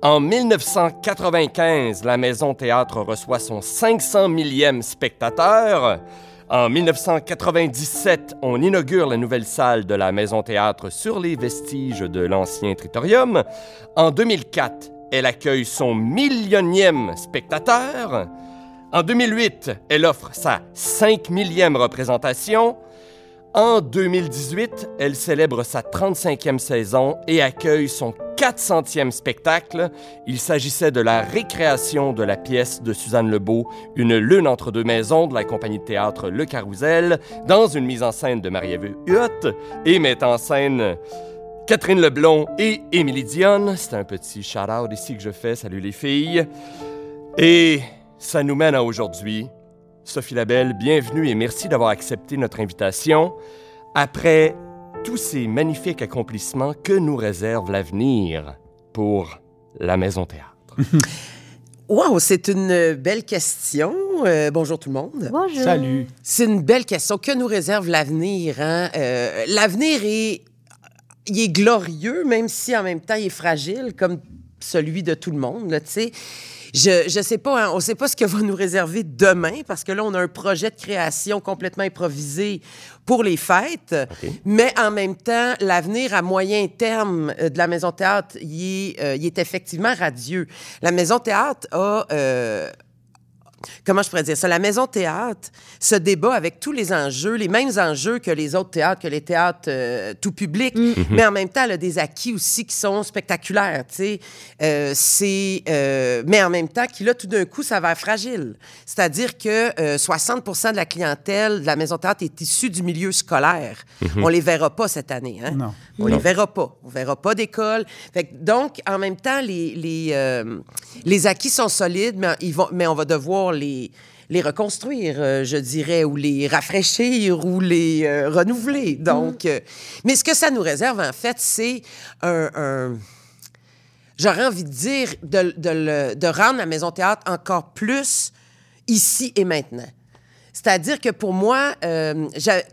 En 1995, la Maison Théâtre reçoit son 500 millième spectateur. En 1997, on inaugure la nouvelle salle de la Maison Théâtre sur les vestiges de l'ancien Tritorium. En 2004, elle accueille son millionième spectateur. En 2008, elle offre sa 5 millième représentation. En 2018, elle célèbre sa 35e saison et accueille son 400e spectacle. Il s'agissait de la récréation de la pièce de Suzanne Lebeau, Une lune entre deux maisons de la compagnie de théâtre Le Carrousel, dans une mise en scène de Marie-Ève Huot et met en scène Catherine Leblond et Émilie Dionne. C'est un petit shout-out ici que je fais. Salut les filles. Et ça nous mène à aujourd'hui. Sophie Labelle, bienvenue et merci d'avoir accepté notre invitation. Après tous ces magnifiques accomplissements, que nous réserve l'avenir pour la Maison Théâtre? [LAUGHS] Wow, c'est une belle question. Euh, bonjour tout le monde. Bonjour. Salut. C'est une belle question. Que nous réserve l'avenir? Hein? Euh, l'avenir est, il est glorieux, même si en même temps il est fragile, comme celui de tout le monde. Tu sais. Je ne sais pas, hein, on ne sait pas ce que va nous réserver demain, parce que là, on a un projet de création complètement improvisé pour les fêtes. Mais en même temps, l'avenir à moyen terme euh, de la Maison Théâtre, il est, euh, est effectivement radieux. La Maison Théâtre a... euh, Comment je pourrais dire ça? La Maison Théâtre se débat avec tous les enjeux, les mêmes enjeux que les autres théâtres, que les théâtres euh, tout public, mais en même temps, elle a des acquis aussi qui sont spectaculaires, tu sais. Euh, c'est... euh, mais en même temps, qui là, tout d'un coup, ça va être fragile. C'est-à-dire que euh, 60% de la clientèle de la Maison Théâtre est issue du milieu scolaire. On les verra pas cette année, hein? Non. On les verra pas. On verra pas d'école. Fait que donc, en même temps, les, les, euh, les acquis sont solides, mais, ils vont, mais on va devoir les, les reconstruire, euh, je dirais, ou les rafraîchir, ou les euh, renouveler. Donc, euh, mais ce que ça nous réserve, en fait, c'est un... un- J'aurais envie de dire de, de le- de rendre la Maison Théâtre encore plus ici et maintenant. C'est-à-dire que pour moi, euh,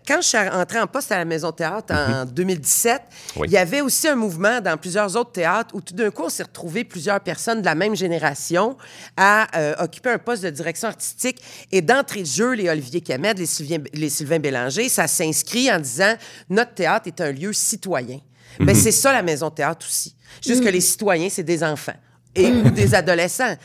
quand je suis entrée en poste à la Maison Théâtre en 2017, Oui. il y avait aussi un mouvement dans plusieurs autres théâtres où tout d'un coup, on s'est retrouvé plusieurs personnes de la même génération à euh, occuper un poste de direction artistique. Et d'entrée de jeu, les Olivier Camed, les Sylvain, les Sylvain Bélanger, ça s'inscrit en disant notre théâtre est un lieu citoyen. Ben, c'est ça la Maison Théâtre aussi. Juste que les citoyens, c'est des enfants et ou des adolescents.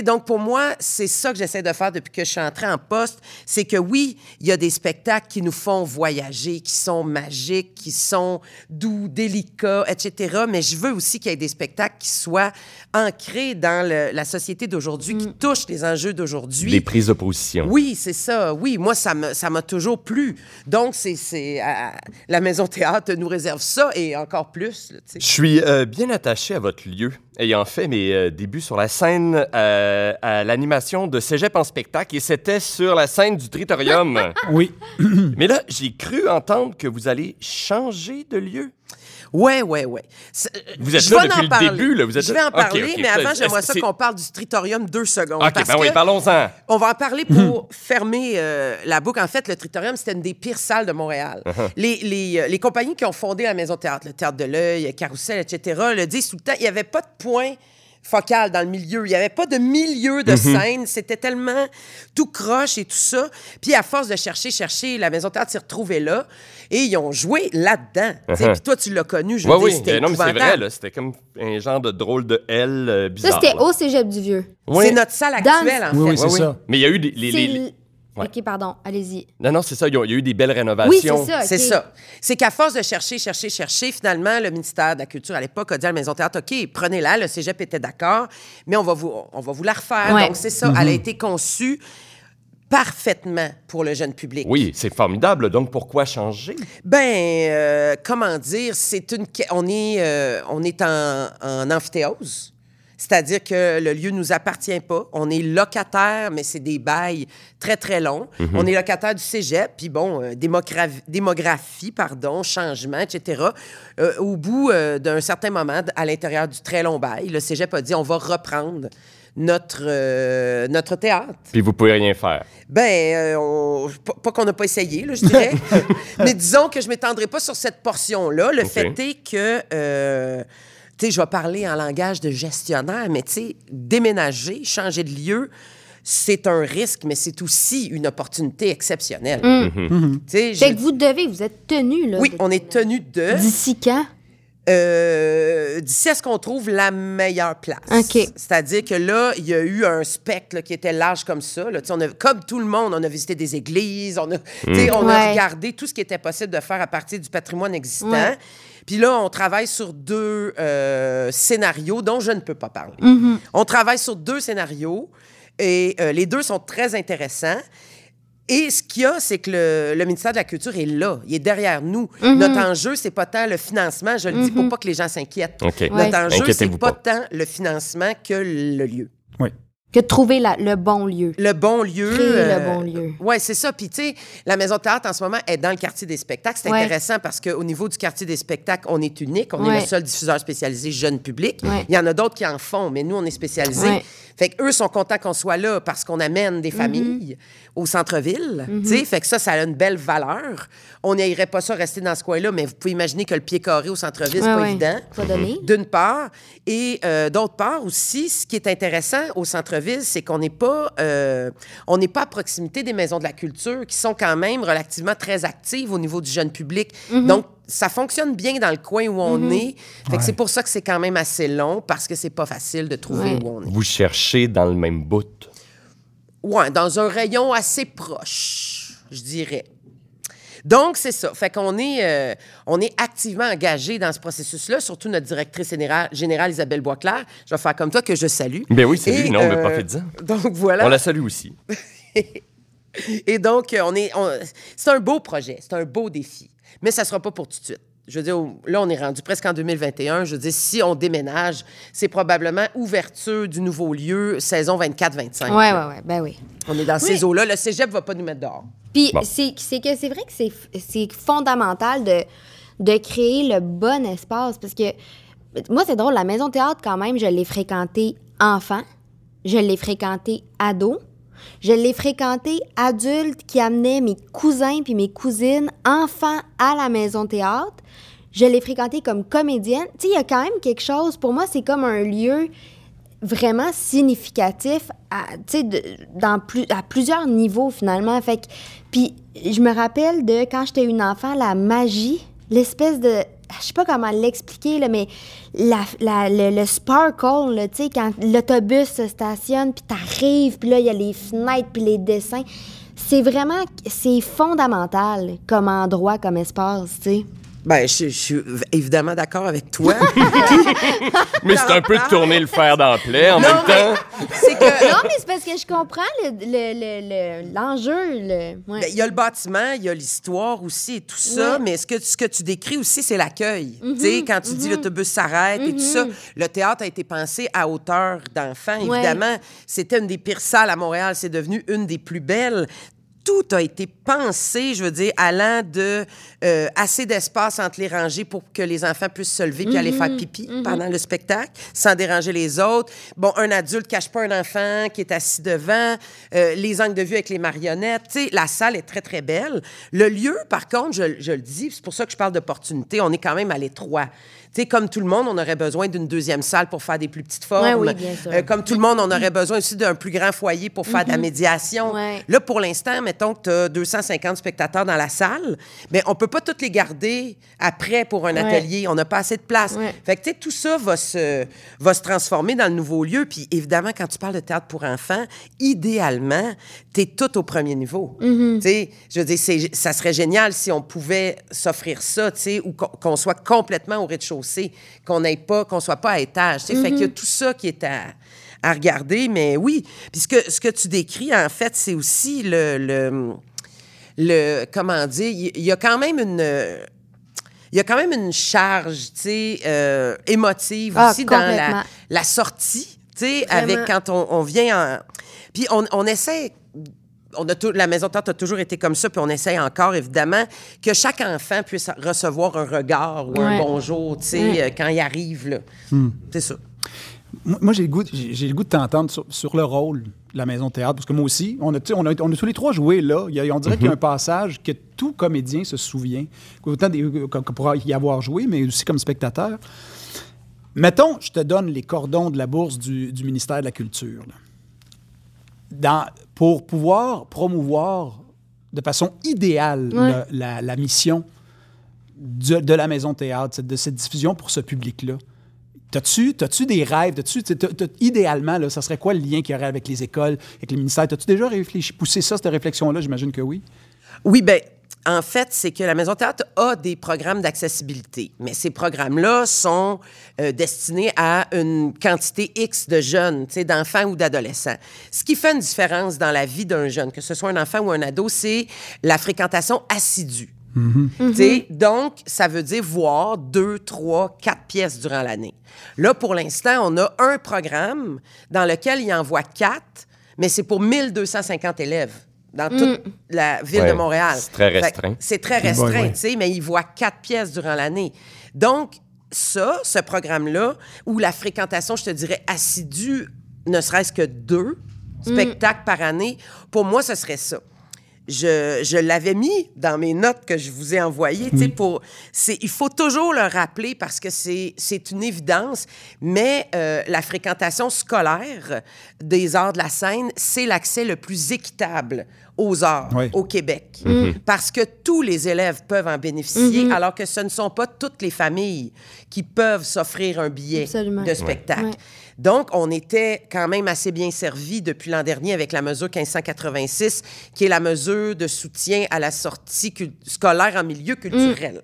Donc, pour moi, c'est ça que j'essaie de faire depuis que je suis entrée en poste. C'est que oui, il y a des spectacles qui nous font voyager, qui sont magiques, qui sont doux, délicats, etc. Mais je veux aussi qu'il y ait des spectacles qui soient ancrés dans le- la société d'aujourd'hui, qui touchent les enjeux d'aujourd'hui. Des prises de position. Oui, c'est ça. Oui, moi, ça me- ça m'a toujours plu. Donc, c'est, c'est, à- la Maison Théâtre nous réserve ça et encore plus. là. Je suis euh, bien attaché à votre lieu, ayant fait mes euh, débuts sur la scène euh, à l'animation de Cégep en spectacle, et c'était sur la scène du Tritorium. Oui. Mais là, j'ai cru entendre que vous allez changer de lieu. Ouais, ouais, ouais. C'est- Vous êtes je là depuis le parler. début, là. Vous êtes Je vais en parler, mais avant, j'aimerais ça qu'on parle du Tritorium deux secondes. OK, parce ben oui, parlons-en. On va en parler pour [LAUGHS] fermer euh, la boucle. En fait, le Tritorium, c'était une des pires salles de Montréal. Uh-huh. les, les, euh, les compagnies qui ont fondé la Maison Théâtre, le Théâtre de l'Œil, Carousel, etc., le disent tout le temps, il n'y avait pas de point focal dans le milieu. Il n'y avait pas de milieu de Mm-hmm. scène. C'était tellement tout croche et tout ça. Puis à force de chercher, chercher, la Maison Théâtre s'est retrouvée là et ils ont joué là-dedans. Uh-huh. Puis toi, tu l'as connu, je dire, oui. c'était Euh, non, mais c'est vrai, là. C'était comme un genre de drôle de L euh, Ça, bizarre. c'était là. au cégep du Vieux. Oui. C'est notre salle Dans- actuelle, en fait. oui, c'est Oui, ça. Mais il y a eu des. les- C'est les- Ouais. OK, pardon, allez-y. Non, non, c'est ça. Il y a eu des belles Oui, rénovations. c'est ça. C'est ça. C'est qu'à force de chercher, chercher, chercher, finalement, le ministère de la Culture à l'époque a dit à la Maison Théâtre, OK, prenez-la, le cégep était d'accord, mais on va vous, on va vous la refaire. Ouais. Donc, c'est ça. Elle a été conçue parfaitement pour le jeune public. Oui, c'est formidable. Donc, pourquoi changer? Ben, euh, comment dire, c'est une, on est, euh, on est en, en amphithéose. C'est-à-dire que le lieu nous appartient pas. On est locataire, mais c'est des bails très, très longs. On est locataire du cégep, puis bon, euh, démogra- démographie, pardon, changement, etc. Euh, au bout euh, d'un certain moment, à l'intérieur du très long bail, le cégep a dit on va reprendre notre, euh, notre théâtre. Puis vous pouvez rien faire. Ben, euh, on- pas, qu'on n'a pas essayé, là, je dirais. [LAUGHS] Mais disons que je ne m'étendrai pas sur cette portion-là. Le fait est que, euh, tu sais, je vais parler en langage de gestionnaire, mais tu sais, déménager, changer de lieu, c'est un risque, mais c'est aussi une opportunité exceptionnelle. Sais, Fait je- que vous devez, vous êtes tenu, là. Oui, on est tenu de... D'ici quand? Euh, D'ici à ce qu'on trouve la meilleure place. OK. C'est-à-dire que là, il y a eu un spectre là, qui était large comme ça. Là. On a, comme tout le monde, on a visité des églises, on a, sais, on a regardé tout ce qui était possible de faire à partir du patrimoine existant. Ouais. Puis là, on travaille sur deux euh, scénarios dont je ne peux pas parler. On travaille sur deux scénarios et euh, les deux sont très intéressants. Et ce qu'il y a, c'est que le, le ministère de la Culture est là, il est derrière nous. Notre enjeu, c'est pas tant le financement, je le dis pour pas que les gens s'inquiètent. Ouais. Notre enjeu, c'est pas, pas. tant le financement que le lieu. Que de trouver la- le bon lieu. Le bon lieu. Créer euh, le bon lieu. Oui, c'est ça. Puis, tu sais, la Maison de théâtre, en ce moment, est dans le quartier des spectacles. C'est Ouais. intéressant parce qu'au niveau du quartier des spectacles, on est unique. On est le seul diffuseur spécialisé jeune public. Ouais. Il y en a d'autres qui en font, mais nous, on est spécialisés. Fait qu'eux sont contents qu'on soit là parce qu'on amène des Mm-hmm. familles au centre-ville. Tu sais, fait que ça, ça a une belle valeur. On n'irait pas ça rester dans ce coin-là, mais vous pouvez imaginer que le pied carré au centre-ville, c'est pas évident. D'une part. Et euh, d'autre part aussi, ce qui est intéressant au centre-ville, c'est qu'on n'est pas, euh, on n'est pas à proximité des maisons de la culture qui sont quand même relativement très actives au niveau du jeune public. Donc, ça fonctionne bien dans le coin où on est. Fait que c'est pour ça que c'est quand même assez long parce que c'est pas facile de trouver Ouais. où on est. Vous cherchez dans le même bout? Ouais, dans un rayon assez proche, je dirais. Donc, c'est ça. Fait qu'on est, euh, on est activement engagé dans ce processus-là, surtout notre directrice générale, générale Isabelle Boisclair. Je vais faire comme toi que je salue. Ben oui, salut. Et, Non, pas euh, dire. Donc, voilà. On la salue aussi. [LAUGHS] Et donc, euh, on est, on- c'est un beau projet, c'est un beau défi. Mais ça ne sera pas pour tout de suite. Je veux dire, là, on est rendu presque en 2021. Je veux dire, si on déménage, c'est probablement ouverture du nouveau lieu, saison 24-25. Ouais, ouais, ouais. Ben oui. On est dans ces eaux-là. Le cégep ne va pas nous mettre dehors. Puis Bon. c'est c'est que c'est vrai que c'est c'est fondamental de, de créer le bon espace parce que moi c'est drôle la maison de théâtre quand même je l'ai fréquentée enfant, je l'ai fréquentée ado, je l'ai fréquentée adulte qui amenait mes cousins puis mes cousines enfants à la maison théâtre. Je l'ai fréquentée comme comédienne. Tu sais, il y a quand même quelque chose. Pour moi, c'est comme un lieu vraiment significatif à, à plusieurs niveaux finalement. Fait que, puis je me rappelle de quand j'étais une enfant, la magie, l'espèce de, je sais pas comment l'expliquer là, mais la, le, le sparkle, quand l'autobus se stationne, puis t'arrives, puis là il y a les fenêtres, puis les dessins. C'est vraiment, c'est fondamental comme endroit, comme espace, tu sais. Ben, je, je suis évidemment d'accord avec toi. [LAUGHS] Mais c'est un peu de tourner le fer dans la plaie en même mais temps. c'est que Non, mais c'est parce que je comprends le- le- le- le- l'enjeu. Ouais. Ben, Il y a le bâtiment, il y a l'histoire aussi et tout ça, Ouais. mais ce que, ce que tu décris aussi, c'est l'accueil. Tu sais, quand tu dis l'autobus s'arrête et tout ça, le théâtre a été pensé à hauteur d'enfants, Ouais. évidemment. C'était une des pires salles à Montréal, c'est devenu une des plus belles. Tout a été pensé, je veux dire, allant de euh, assez d'espace entre les rangées pour que les enfants puissent se lever puis aller faire pipi pendant le spectacle sans déranger les autres. Bon, un adulte cache pas un enfant qui est assis devant. Euh, les angles de vue avec les marionnettes. Tu sais, la salle est très, très belle. Le lieu, par contre, je, je le dis, c'est pour ça que je parle d'opportunité, on est quand même à l'étroit. Sais, comme tout le monde, on aurait besoin d'une deuxième salle pour faire des plus petites formes. Ouais, oui, bien sûr. Euh, comme tout le monde, on aurait besoin aussi d'un plus grand foyer pour faire de la médiation. Ouais. Là, pour l'instant, mettons que tu as 250 spectateurs dans la salle, mais on peut pas tous les garder après pour un Ouais. atelier. On n'a pas assez de place. Fait que, tu sais, tout ça va se, va se transformer dans le nouveau lieu. Puis, évidemment, quand tu parles de théâtre pour enfants, idéalement, tu es tout au premier niveau. Mm-hmm. Tu sais, je veux dire, ça serait génial si on pouvait s'offrir ça, tu sais, ou qu'on soit complètement au rez-de-chaussée, qu'on n'ait pas, qu'on soit pas à étage. tu sais. Fait qu'il y a Mm-hmm. tout ça qui est à, à regarder, mais oui. Puis ce que, ce que tu décris, en fait, c'est aussi le, le, le- comment dire, il y a quand même une, il y a quand même une charge, tu sais, euh, émotive Ah, aussi dans la, la sortie, tu sais, avec quand on, on vient en... Puis on, on essaie... On a tout- la Maison Tante a toujours été comme ça, puis on essaie encore, évidemment, que chaque enfant puisse recevoir un regard ou un bonjour, tu sais, Ouais. euh, quand il arrive, là. C'est ça. Moi, j'ai le goût, j'ai le goût de t'entendre sur, sur le rôle de la maison de théâtre, parce que moi aussi, on a, tu sais, on a, on a tous les trois joué là. Il y a- on dirait qu'il y a un passage que tout comédien se souvient, autant des, que, que pour y avoir joué, mais aussi comme spectateur. Mettons, je te donne les cordons de la bourse du, du ministère de la Culture. là. Dans, pour pouvoir promouvoir de façon idéale Ouais. la, la mission de, de la maison de théâtre, de cette diffusion pour ce public-là. T'as-tu, t'as-tu des rêves? T'as-tu, t'as- t'as- idéalement, là, ça serait quoi le lien qu'il y aurait avec les écoles, avec le ministère? T'as-tu déjà réfléchi, poussé ça, cette réflexion-là? J'imagine que oui. Oui, bien, en fait, c'est que la Maison Théâtre a des programmes d'accessibilité, mais ces programmes-là sont euh, destinés à une quantité X de jeunes, d'enfants ou d'adolescents. Ce qui fait une différence dans la vie d'un jeune, que ce soit un enfant ou un ado, c'est la fréquentation assidue. Sais, Donc, ça veut dire voir deux, trois, quatre pièces durant l'année. Là, pour l'instant, on a un programme dans lequel il envoie quatre, mais c'est pour 1250 élèves dans toute la ville Ouais, de Montréal. c'est très restreint. C'est très restreint, ouais. tu sais, mais il voit quatre pièces durant l'année. Donc, ça, ce programme-là, où la fréquentation, je te dirais, assidue, ne serait-ce que deux spectacles par année, pour moi, ce serait ça. Je, je l'avais mis dans mes notes que je vous ai envoyées. tu sais, pour, c'est, il faut toujours le rappeler parce que c'est, c'est une évidence, mais euh, la fréquentation scolaire des arts de la scène, c'est l'accès le plus équitable aux arts Oui. au Québec. Parce que tous les élèves peuvent en bénéficier, alors que ce ne sont pas toutes les familles qui peuvent s'offrir un billet Absolument. de spectacle. Ouais. Donc, on était quand même assez bien servi depuis l'an dernier avec la mesure 1586, qui est la mesure de soutien à la sortie scolaire en milieu culturel.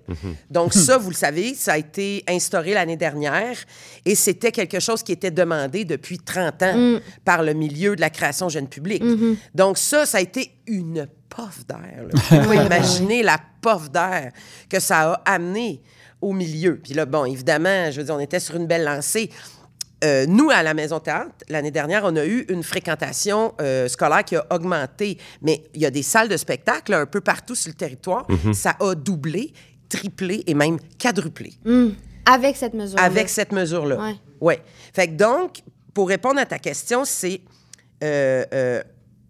Donc, ça, vous le savez, ça a été instauré l'année dernière et c'était quelque chose qui était demandé depuis 30 ans par le milieu de la création jeune public. Donc, ça, ça a été une pof d'air. [LAUGHS] Vous pouvez imaginer la pof d'air que ça a amené au milieu. Puis là, bon, évidemment, je veux dire, on était sur une belle lancée. Euh, nous, à la Maison Théâtre, l'année dernière, on a eu une fréquentation euh, scolaire qui a augmenté. Mais il y a des salles de spectacle un peu partout sur le territoire. Ça a doublé, triplé et même quadruplé Avec cette mesure. avec cette mesure-là. Ouais. Ouais. Fait que donc, pour répondre à ta question, c'est euh, euh,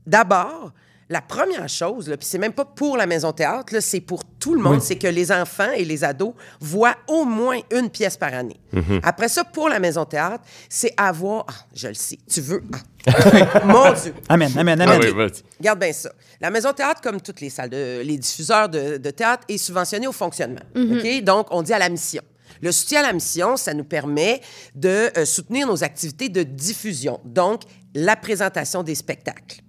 d'abord, la première chose, là, puis c'est même pas pour la maison théâtre, là, c'est pour tout le monde, Oui. c'est que les enfants et les ados voient au moins une pièce par année. Après ça, pour la maison théâtre, c'est avoir. Ah, je le sais. Tu veux. Ah. [LAUGHS] Mon Dieu. Amen, amen, Ah amen. oui, vas-y. Regarde bien ça. La Maison Théâtre, comme toutes les salles, de, les diffuseurs de, de théâtre, est subventionnée au fonctionnement. OK? Donc, on dit à la mission. Le soutien à la mission, ça nous permet de euh, soutenir nos activités de diffusion, donc la présentation des spectacles.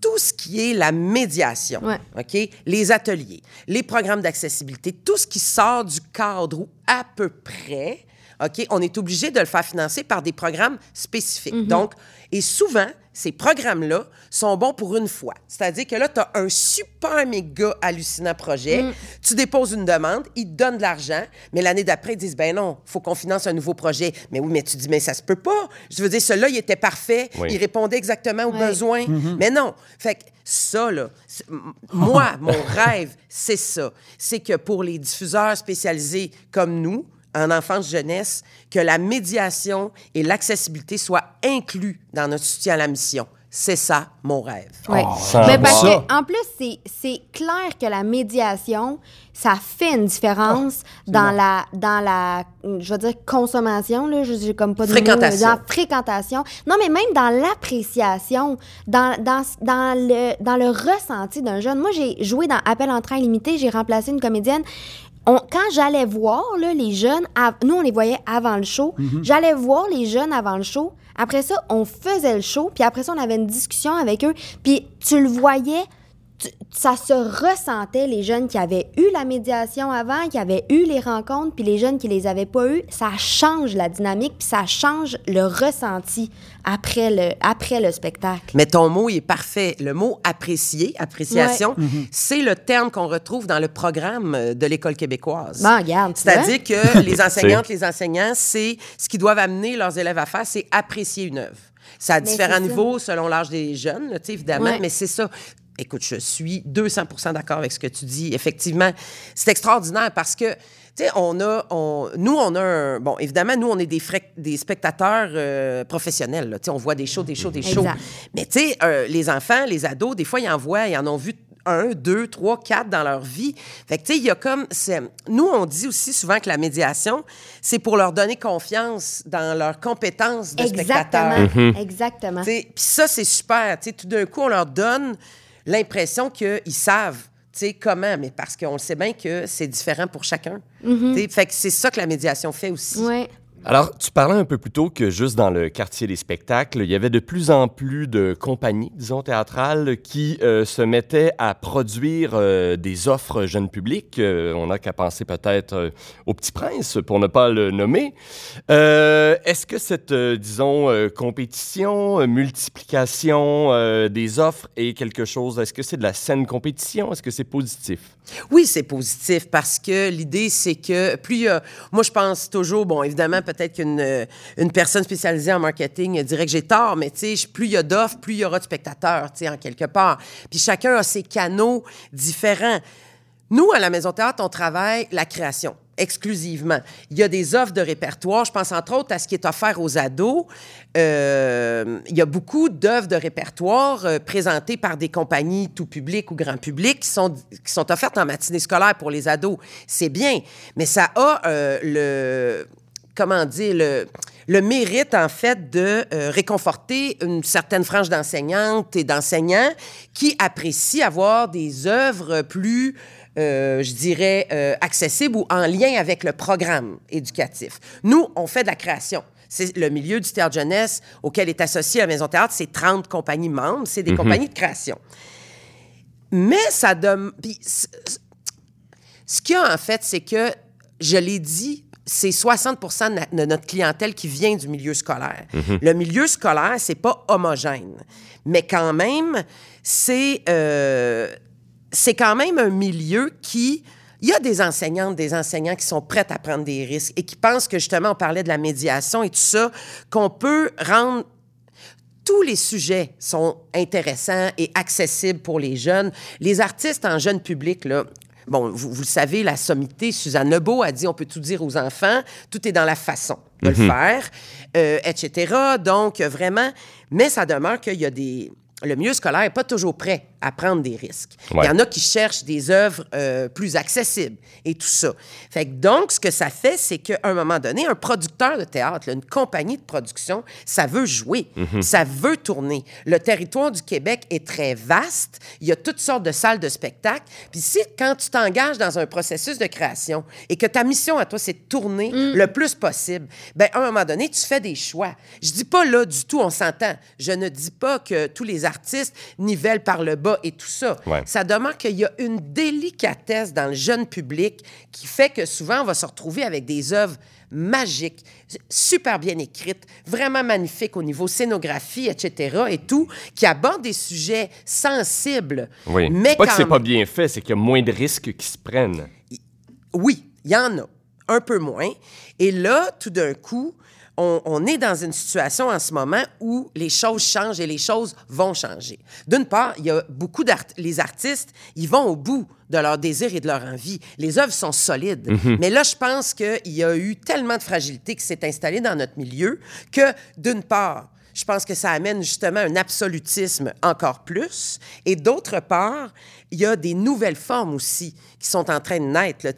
Tout ce qui est la médiation, Ouais. OK? Les ateliers, les programmes d'accessibilité, tout ce qui sort du cadre ou à peu près, OK? On est obligé de le faire financer par des programmes spécifiques. Donc, et souvent, ces programmes-là sont bons pour une fois. C'est-à-dire que là, tu as un super méga hallucinant projet, tu déposes une demande, ils te donnent de l'argent, mais l'année d'après, ils disent, ben non, faut qu'on finance un nouveau projet. Mais oui, mais tu dis, mais ça se peut pas. Je veux dire, celui-là, il était parfait, Oui. il répondait exactement aux besoins. Mais non. Fait que ça, là, moi, [LAUGHS] mon rêve, c'est ça. C'est que pour les diffuseurs spécialisés comme nous, en enfance-jeunesse, que la médiation et l'accessibilité soient inclus dans notre soutien à la mission. C'est ça, mon rêve. Ouais. Ça Mais parce que, en plus, c'est- c'est clair que la médiation, ça fait une différence dans, la, dans la, je veux dire, consommation, là, je j'ai comme pas de mots, Fréquentation. dans la fréquentation. Non, mais même dans l'appréciation, dans, dans, dans, le, dans le ressenti d'un jeune. Moi, j'ai joué dans Appel en train limité, j'ai remplacé une comédienne. On- quand j'allais voir là, les jeunes, nous, on les voyait avant le show. J'allais voir les jeunes avant le show. Après ça, on faisait le show. Puis après ça, on avait une discussion avec eux. Puis tu le voyais tu- ça se ressentait, les jeunes qui avaient eu la médiation avant, qui avaient eu les rencontres, puis les jeunes qui les avaient pas eu, ça change la dynamique, puis ça change le ressenti après le, après le spectacle. Mais ton mot, il est parfait. Le mot apprécier, appréciation, c'est le terme qu'on retrouve dans le programme euh, de l'École québécoise. Bon, regarde. C'est-à-dire que les [LAUGHS] enseignantes, les enseignants, c'est ce qu'ils doivent amener leurs élèves à faire, c'est apprécier une œuvre. Ça a Mais différents niveaux selon l'âge des jeunes, là, tu sais, évidemment, Ouais. mais c'est ça. Écoute, je suis 200% d'accord avec ce que tu dis. Effectivement, c'est extraordinaire parce que, tu sais, on a, on, nous, on a un, bon, évidemment, nous, on est des, frais- des spectateurs euh, professionnels. là. Tu sais, on voit des shows, des shows, des shows. Exact. Mais tu sais, euh, les enfants, les ados, des fois, ils en voient, ils en ont vu un, deux, trois, quatre dans leur vie. Fait que, tu sais, il y a comme... Nous, on dit aussi souvent que la médiation, c'est pour leur donner confiance dans leurs compétences de spectateurs. Exactement. Exactement. Tu sais, Puis ça, c'est super. Tu sais, tout d'un coup, on leur donne l'impression qu'ils savent tu sais, comment, mais parce qu'on sait bien que c'est différent pour chacun. Sais, Fait que c'est ça que la médiation fait aussi. Ouais. Alors, tu parlais un peu plus tôt que juste dans le quartier des spectacles, il y avait de plus en plus de compagnies, disons, théâtrales qui euh, se mettaient à produire euh, des offres jeunes publics. Euh, on n'a qu'à penser peut-être au Petit Prince, pour ne pas le nommer. Est-ce que cette, disons, compétition, multiplication des offres est quelque chose... Est-ce que c'est de la saine compétition? Est-ce que c'est positif? Oui, c'est positif parce que l'idée, c'est que plus Moi, je pense toujours, bon, évidemment, peut-être qu'une euh, une personne spécialisée en marketing dirait que j'ai tort, mais tu sais, plus il y a d'offres, plus il y aura de spectateurs, tu sais, en quelque part. Puis chacun a ses canaux différents. Nous, à la Maison Théâtre, on travaille la création exclusivement. Il y a des offres de répertoire. Je pense entre autres à ce qui est offert aux ados. Euh, il y a beaucoup d'œuvres de répertoire euh, présentées par des compagnies tout public ou grand public qui sont, qui sont offertes en matinée scolaire pour les ados. C'est bien, mais ça a le comment dire, le, le mérite, en fait, de euh, réconforter une certaine frange d'enseignantes et d'enseignants qui apprécient avoir des œuvres plus, euh, je dirais, euh, accessibles ou en lien avec le programme éducatif. Nous, on fait de la création. C'est le milieu du théâtre jeunesse auquel est associé la Maison Théâtre, c'est 30 compagnies membres, c'est des compagnies de création. Mais ça donne... ce qu'il y a, en fait, c'est que, je l'ai dit, c'est 60 de, na- de notre clientèle qui vient du milieu scolaire. Le milieu scolaire, c'est pas homogène. Mais quand même, c'est euh, c'est quand même un milieu qui... Il y a des enseignantes, des enseignants qui sont prêts à prendre des risques et qui pensent que, justement, on parlait de la médiation et tout ça, qu'on peut rendre tous les sujets sont intéressants et accessibles pour les jeunes. Les artistes en jeune public, là, bon, vous, vous le savez, la sommité, Suzanne Lebeau a dit on peut tout dire aux enfants, tout est dans la façon de le faire, euh, etc. Donc, vraiment, mais ça demeure qu'il y a des. Le milieu scolaire n'est pas toujours prêt à prendre des risques. Ouais. Il y en a qui cherchent des œuvres euh, plus accessibles et tout ça. Fait que donc, ce que ça fait, c'est qu'à un moment donné, un producteur de théâtre, là, une compagnie de production, ça veut jouer, ça veut tourner. Le territoire du Québec est très vaste. Il y a toutes sortes de salles de spectacle. Puis si, quand tu t'engages dans un processus de création et que ta mission à toi, c'est de tourner le plus possible, ben à un moment donné, tu fais des choix. Je dis pas là du tout, on s'entend. Je ne dis pas que tous les artistes nivellent par le bas et tout ça. Ouais. Ça demeure qu'il y a une délicatesse dans le jeune public qui fait que souvent, on va se retrouver avec des œuvres magiques, super bien écrites, vraiment magnifiques au niveau scénographie, etc. et tout, qui abordent des sujets sensibles. Oui. Mais C'est pas que c'est pas bien fait, c'est qu'il y a moins de risques qui se prennent. Oui, il y en a, un peu moins. Et là, tout d'un coup, on, on est dans une situation en ce moment où les choses changent et les choses vont changer. D'une part, il y a beaucoup d'artistes, les artistes, ils vont au bout de leur désir et de leur envie. Les œuvres sont solides. Mais là, je pense qu'il y a eu tellement de fragilité qui s'est installée dans notre milieu que, d'une part, je pense que ça amène justement un absolutisme encore plus. Et d'autre part, il y a des nouvelles formes aussi qui sont en train de naître. là.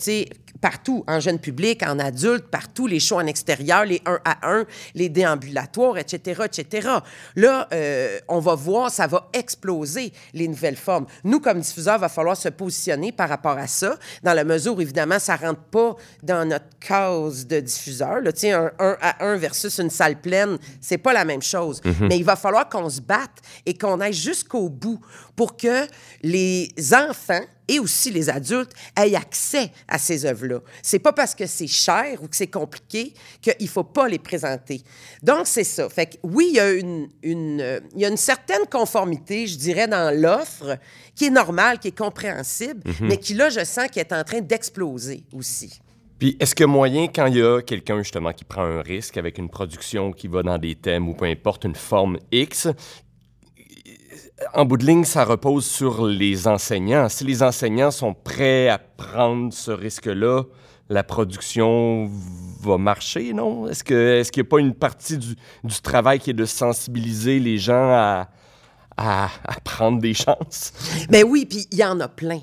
Partout, en jeune public, en adulte, partout, les shows en extérieur, les 1 à 1, les déambulatoires, etc., etc. Là, euh, on va voir, ça va exploser les nouvelles formes. Nous, comme diffuseurs, va falloir se positionner par rapport à ça, dans la mesure où, évidemment, ça rentre pas dans notre cause de diffuseur. Là, tu sais, un 1 à 1 versus une salle pleine, c'est pas la même chose. Mais il va falloir qu'on se batte et qu'on aille jusqu'au bout pour que les enfants et aussi les adultes aient accès à ces œuvres-là. C'est pas parce que c'est cher ou que c'est compliqué qu'il faut pas les présenter. Donc, c'est ça. Fait que oui, il y, a une, une, euh, il y a une certaine conformité, je dirais, dans l'offre qui est normale, qui est compréhensible, mais qui, là, je sens qu'elle est en train d'exploser aussi. Puis est-ce a moyen, quand il y a quelqu'un justement qui prend un risque avec une production qui va dans des thèmes ou peu importe une forme X, en bout de ligne, ça repose sur les enseignants. Si les enseignants sont prêts à prendre ce risque-là, la production va marcher, non? Est-ce qu'il n'y a pas une partie du, travail qui est de sensibiliser les gens à, à, prendre des chances? Mais oui, puis il y en a plein.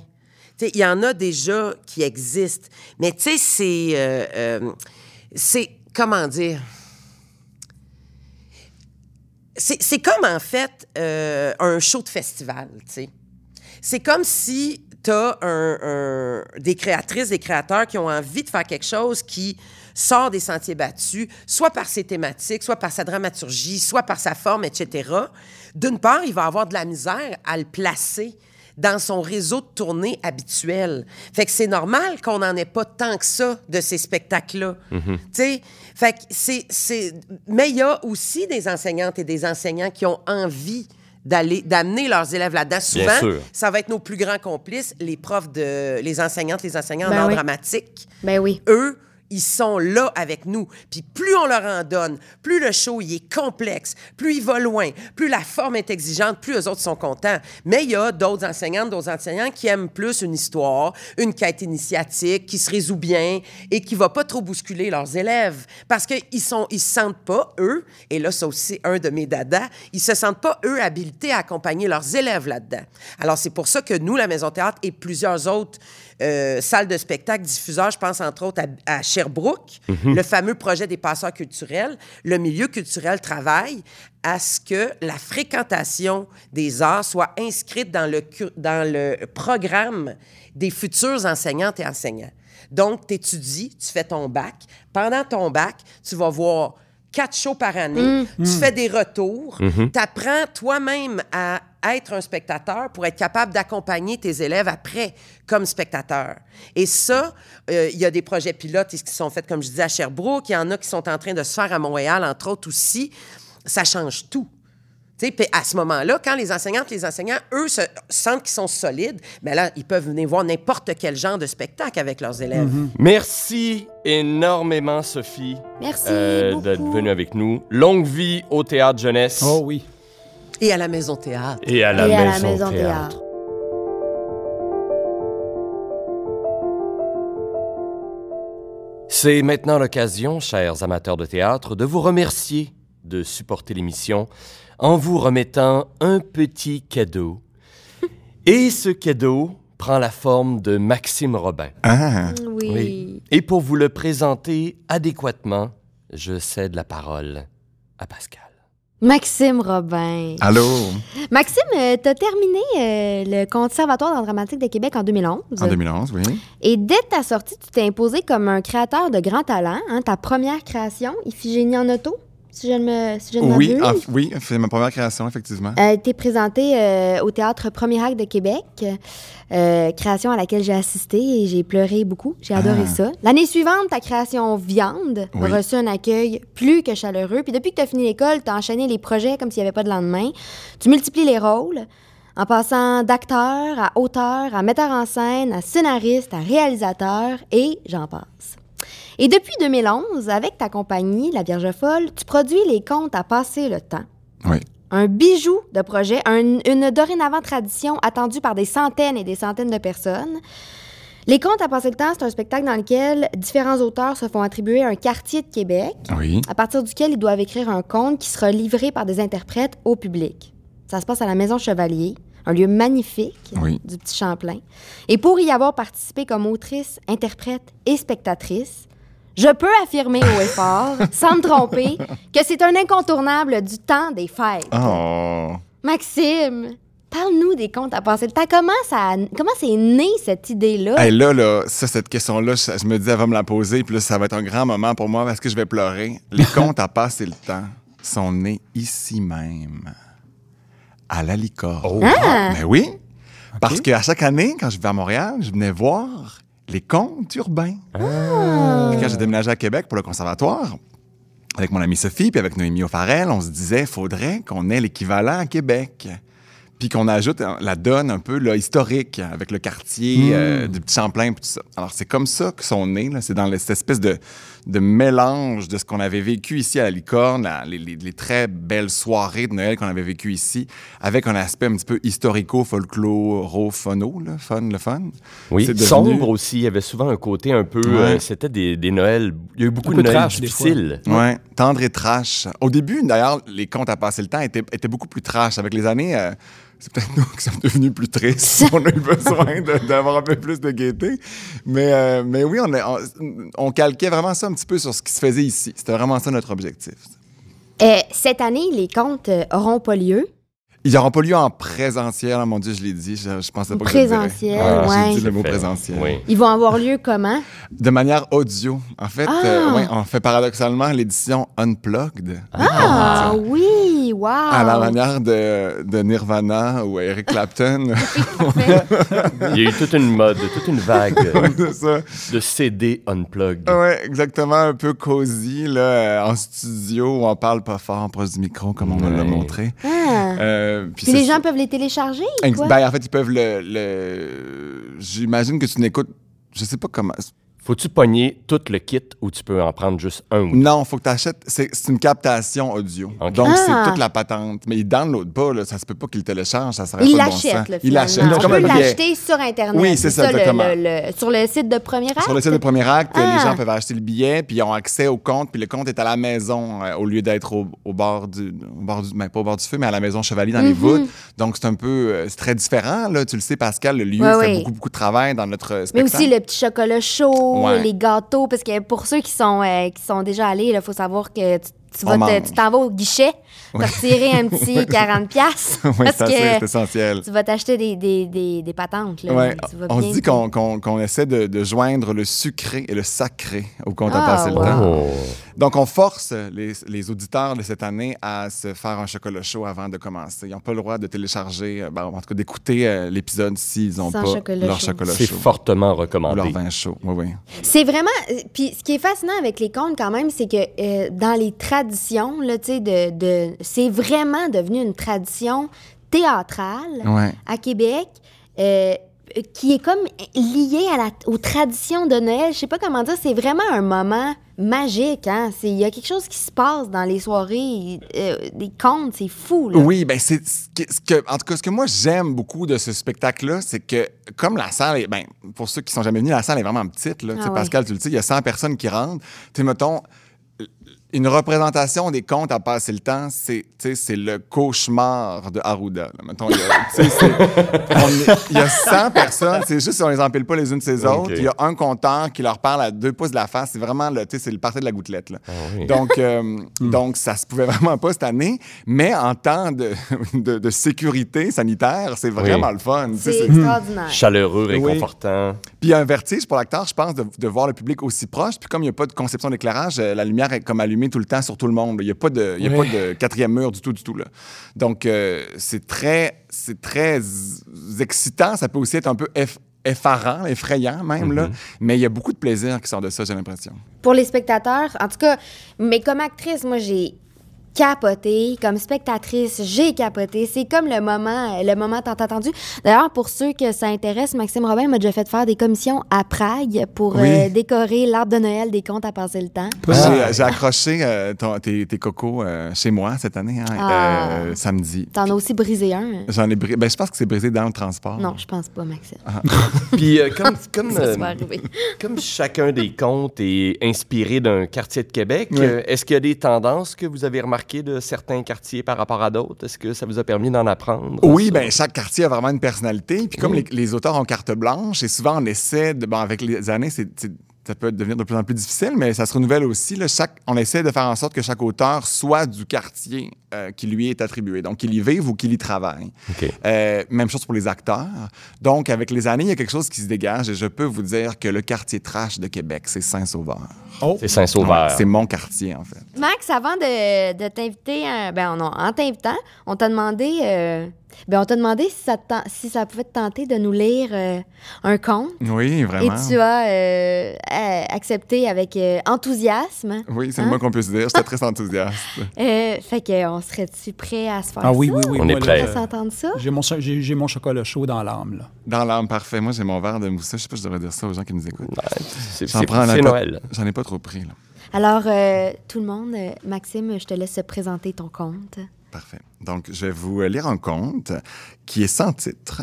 Il y en a déjà qui existent. Mais tu sais, c'est. euh, euh, c'est. Comment dire? C'est comme, en fait, euh, un show de festival, tu sais. C'est comme si tu as un- des créatrices, des créateurs qui ont envie de faire quelque chose qui sort des sentiers battus, soit par ses thématiques, soit par sa dramaturgie, soit par sa forme, etc. D'une part, il va avoir de la misère à le placer dans son réseau de tournée habituel. Fait que c'est normal qu'on n'en ait pas tant que ça de ces spectacles-là. Tu sais, fait que c'est, c'est... Mais il y a aussi des enseignantes et des enseignants qui ont envie d'aller d'amener leurs élèves là-dedans. Souvent, ça va être nos plus grands complices, les profs de... les enseignantes, les enseignants Ben en art oui. dramatique Ben oui. eux, ils sont là avec nous. Puis plus on leur en donne, plus le show il est complexe, plus il va loin, plus la forme est exigeante, plus eux autres sont contents. Mais il y a d'autres enseignantes, d'autres enseignants qui aiment plus une histoire, une quête initiatique, qui se résout bien et qui va pas trop bousculer leurs élèves. Parce qu'ils sont, se sentent pas, eux, et là, c'est aussi un de mes dadas, ils se sentent pas, eux, habilités à accompagner leurs élèves là-dedans. Alors, c'est pour ça que nous, la Maison Théâtre et plusieurs autres euh, salles de spectacle, diffuseurs, je pense entre autres à, à Sherbrooke, le fameux projet des passeurs culturels. Le milieu culturel travaille à ce que la fréquentation des arts soit inscrite dans le, dans le programme des futurs enseignantes et enseignants. Donc, tu étudies, tu fais ton bac. Pendant ton bac, tu vas voir quatre shows par année, tu fais des retours, tu apprends toi-même à être un spectateur pour être capable d'accompagner tes élèves après comme spectateur. Et ça, euh, il y a des projets pilotes qui sont faits, comme je disais, à Sherbrooke, il y en a qui sont en train de se faire à Montréal, entre autres aussi. Ça change tout. Puis à ce moment-là, quand les enseignantes, les enseignants, eux, se sentent qu'ils sont solides, bien là, ils peuvent venir voir n'importe quel genre de spectacle avec leurs élèves. Merci énormément, Sophie, Merci euh, d'être venue avec nous. Longue vie au Théâtre Jeunesse Oh oui. Et à la Maison Théâtre. et à la, Et à Maison, la Maison Théâtre. Théâtre. C'est maintenant l'occasion, chers amateurs de théâtre, de vous remercier de supporter l'émission en vous remettant un petit cadeau. Et ce cadeau prend la forme de Maxime Robin. Ah, Oui. Et pour vous le présenter adéquatement, je cède la parole à Pascal. Maxime Robin. allô? Maxime, euh, t'as terminé euh, le Conservatoire d'art dramatique de Québec en 2011. En 2011, oui. Et dès ta sortie, tu t'es imposé comme un créateur de grand talent. hein, ta première création, Iphigénie en auto, si je ne me si je ne Oui, en- oui, c'est ma première création, effectivement. a été présentée euh, au théâtre Premier Acte de Québec, euh, création à laquelle j'ai assisté et j'ai pleuré beaucoup. J'ai adoré Ah. ça. L'année suivante, ta création Viande a Oui. reçu un accueil plus que chaleureux. Puis depuis que tu as fini l'école, tu as enchaîné les projets comme s'il n'y avait pas de lendemain. Tu multiplies les rôles en passant d'acteur à auteur, à metteur en scène, à scénariste, à réalisateur et j'en passe. Et depuis 2011, avec ta compagnie, La Vierge Folle, tu produis les contes à passer le temps Oui. un bijou de projet, un- une dorénavant tradition attendue par des centaines et des centaines de personnes. Les Contes à passer le temps, c'est un spectacle dans lequel différents auteurs se font attribuer un quartier de Québec, Oui. à partir duquel ils doivent écrire un conte qui sera livré par des interprètes au public. Ça se passe à la Maison Chevalier, un lieu magnifique Oui. du Petit Champlain. Et pour y avoir participé comme autrice, interprète et spectatrice, je peux affirmer haut et fort, [LAUGHS] sans me tromper, que c'est un incontournable du temps des fêtes. Oh. Maxime, parle-nous des contes à passer le temps. Comment ça, comment c'est né cette idée-là? Hey, là, là, ça, cette question-là, je, je me dis, elle va me la poser, puis là, ça va être un grand moment pour moi parce que je vais pleurer. Les [LAUGHS] contes à passer le temps sont nés ici même, à la licorne. Oh. Ah! Ben oui, parce qu'à chaque année, quand je vais à Montréal, je venais voir les contes urbains. Ah! Puis quand j'ai déménagé à Québec pour le conservatoire, avec mon amie Sophie puis avec Noémie O'Farrell, on se disait, faudrait qu'on ait l'équivalent à Québec. Puis qu'on ajoute la donne un peu là, historique avec le quartier euh, du Petit Champlain puis tout ça. Alors c'est comme ça que sont nés. là. C'est dans cette espèce de, de mélange de ce qu'on avait vécu ici à la Licorne, la- les, les- les très belles soirées de Noël qu'on avait vécues ici, avec un aspect un petit peu historico-folkloro-phono, là, fun, le fun. Oui, C'est devenu- sombre aussi. Il y avait souvent un côté un peu. euh. C'était des, des Noëls. Il y a eu beaucoup Un de Noëls trash, difficiles. Ouais, tendre et trash. Au début, d'ailleurs, les contes à passer le temps étaient, étaient beaucoup plus trash. Avec les années, euh, c'est peut-être nous qui sommes devenus plus tristes. on a eu besoin d'avoir un peu plus de gaieté. Mais, euh, mais oui, on, a- on, on calquait vraiment ça un petit peu sur ce qui se faisait ici. C'était vraiment ça notre objectif. Euh, cette année, les contes euh, auront pas lieu? Ils n'auront pas lieu en présentiel, hein, mon Dieu, je l'ai dit. Je, je pensais pas que je le dirais. Présentiel, Ah, ouais. J'ai dit le mot Fait- présentiel. Oui. Ils vont avoir lieu comment? De manière audio. En fait, Ah! euh, ouais, on fait paradoxalement l'édition Unplugged. Ah oui, wow! À la manière de, de Nirvana ou [LAUGHS] Eric Clapton. Il y a eu toute une mode, toute une vague [LAUGHS] ça. de CD unplugged. Ouais, exactement, un peu cosy, là, euh, en studio, où on parle pas fort, proche du micro, comme on nous l'a Ouais. montré. Ah. Euh, puis les gens peuvent les télécharger? quoi? Ben, en fait, ils peuvent le. le- J'imagine que tu n'écoutes. Je sais pas comment. Faut-tu pogner tout le kit ou tu peux en prendre juste un ou deux? Non, faut que tu achètes. C'est c'est une captation audio. Donc, Ah. c'est toute la patente. Mais ils downloadent pas, là. Ça se peut pas qu'ils le téléchargent. Ça serait Ils pas de bon sens. l'achètent, là, Ils l'achètent. finalement. C'est On comme peut l'acheter sur Internet. Oui, c'est ça, exactement. le- le- sur le site de Premier Acte? Sur le site de Premier Acte, Ah. les gens peuvent acheter le billet, puis ils ont accès au compte, puis le compte est à la maison euh, au lieu d'être au, au bord du, au bord du, ben, pas au bord du feu, mais à la maison Chevalier dans les Mhm. voûtes. Donc c'est un peu, euh, c'est très différent là. Tu le sais, Pascal, le lieu Ouais, fait ouais. beaucoup beaucoup de travail dans notre euh, Mais spectacle. aussi le petit chocolat chaud, Ouais. les gâteaux, parce que pour ceux qui sont, euh, qui sont déjà allés, il faut savoir que tu, tu vas te- tu t'en vas au guichet pour retirer un petit [LAUGHS] 40$ piastres, [LAUGHS] oui, parce c'est c'est que essentiel. tu vas t'acheter des, des, des, des patentes. Là, Ouais, Tu vas on se bien dit te- qu'on qu'on- qu'on essaie de, de joindre le sucré et le sacré au compte à passer wow. le temps. Oh. Donc, on force les, les auditeurs de cette année à se faire un chocolat chaud avant de commencer. Ils n'ont pas le droit de télécharger, euh, ben, en tout cas d'écouter euh, l'épisode s'ils n'ont pas chocolat leur chaud. chocolat C'est chaud fortement ou leur recommandé. vin chaud. Oui, oui. C'est vraiment. euh, Puis ce qui est fascinant avec les contes, quand même, c'est que euh, dans les traditions, là, tu sais, de, de, c'est vraiment devenu une tradition théâtrale Ouais. à Québec. euh, qui est comme liée à la, aux traditions de Noël. Je sais pas comment dire, c'est vraiment un moment magique. Hein? C'est- Il y a quelque chose qui se passe dans les soirées, euh, des contes, c'est fou. Là. Oui, ben c'est ce que, en tout cas ce que moi j'aime beaucoup de ce spectacle-là, c'est que comme la salle est, ben pour ceux qui sont jamais venus, la salle est vraiment petite là. Ah ouais. Pascal, tu le sais, il y a 100 personnes qui rentrent. Tu mettons une représentation des contes à passer le temps, c'est tu sais, c'est le cauchemar de Arruda. là. Mettons, il y a, il y a 100 personnes, c'est juste si on les empile pas les unes ces autres. Il y a un compteur qui leur parle à deux pouces de la face. C'est vraiment le, tu sais, c'est le parti de la gouttelette. Là. Ah oui. Donc, euh, [LAUGHS] donc, ça se pouvait vraiment pas cette année, mais en temps de, de, de sécurité sanitaire, c'est vraiment Oui. le fun. C'est c'est- extraordinaire. Chaleureux, Oui. réconfortant. Puis il y a un vertige pour l'acteur, je pense, de, de voir le public aussi proche. Puis comme il n'y a pas de conception d'éclairage, euh, la lumière est comme allumée tout le temps sur tout le monde. Il n'y a, pas de, il y a pas de quatrième mur du tout, du tout. Là. Donc, euh, c'est très, c'est très excitant. Ça peut aussi être un peu eff- effarant, effrayant même. là. Mais il y a beaucoup de plaisir qui sort de ça, j'ai l'impression. Pour les spectateurs, en tout cas, mais comme actrice, moi, j'ai capoté. Comme spectatrice, j'ai capoté. C'est comme le moment, le moment tant attendu. D'ailleurs, pour ceux que ça intéresse, Maxime Robin m'a déjà fait faire des commissions à Prague pour Oui. euh, décorer l'arbre de Noël des contes à passer le temps. J'ai- J'ai accroché euh, ton- tes, tes cocos euh, chez moi cette année, hein, Ah. euh, samedi. T'en as aussi brisé un. J'en ai brisé. Ben, je pense que c'est brisé dans le transport. Non, je pense pas, Maxime. [LAUGHS] Puis euh, comme, [LAUGHS] euh, [LAUGHS] chacun des contes est inspiré d'un quartier de Québec, Oui. euh, est-ce qu'il y a des tendances que vous avez remarquées de certains quartiers par rapport à d'autres? Est-ce que ça vous a permis d'en apprendre? Oui, ben chaque quartier a vraiment une personnalité. Puis comme les, les auteurs ont carte blanche, et souvent on essaie, de, bon, avec les années, c'est, ça peut devenir de plus en plus difficile, mais ça se renouvelle aussi. là. chaque, on essaie de faire en sorte que chaque auteur soit du quartier euh, qui lui est attribué, donc qu'il y vive ou qu'il y travaille. Euh, même chose pour les acteurs. Donc, avec les années, il y a quelque chose qui se dégage et je peux vous dire que le quartier trash de Québec, c'est Saint-Sauveur. Oh, C'est Saint-Sauveur. Ouais, c'est mon quartier, en fait. Max, avant de, de t'inviter, ben non, en t'invitant, on t'a demandé, euh, ben on t'a demandé si ça, te ten- si ça pouvait te tenter de nous lire euh, un conte. Oui, vraiment. Et tu as euh, accepté avec euh, enthousiasme. Oui, c'est Hein? le moins qu'on puisse dire. J'étais très enthousiaste. [LAUGHS] Euh, fait que on serait-tu prêt à se faire Ah oui, ça? oui, oui. On est prêt. À s'entendre ça? J'ai mon, j'ai mon chocolat chaud dans l'âme, là. Dans l'âme, parfait. Moi, j'ai mon verre de mousseux. Je sais pas si je devrais dire ça aux gens qui nous écoutent. Ouais, c'est J'en c'est- prends un c'est peu. Noël. J'en ai pas trop pris, là. Alors, euh, tout le monde, euh, Maxime, je te laisse présenter ton conte. Parfait. Donc, je vais vous lire un conte qui est sans titre,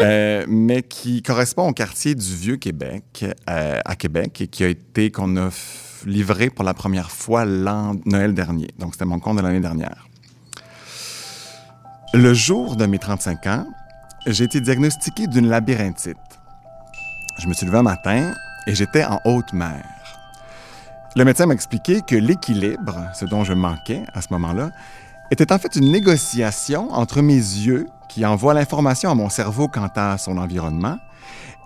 euh, [LAUGHS] mais qui correspond au quartier du Vieux-Québec, euh, à Québec, et qui a été, qu'on a f- livré pour la première fois l'an Noël dernier. Donc, c'était mon conte de l'année dernière. Le jour de mes 35 ans, j'ai été diagnostiqué d'une labyrinthite. Je me suis levé un matin et j'étais en haute mer. Le médecin m'a expliqué que l'équilibre, ce dont je manquais à ce moment-là, était en fait une négociation entre mes yeux, qui envoient l'information à mon cerveau quant à son environnement,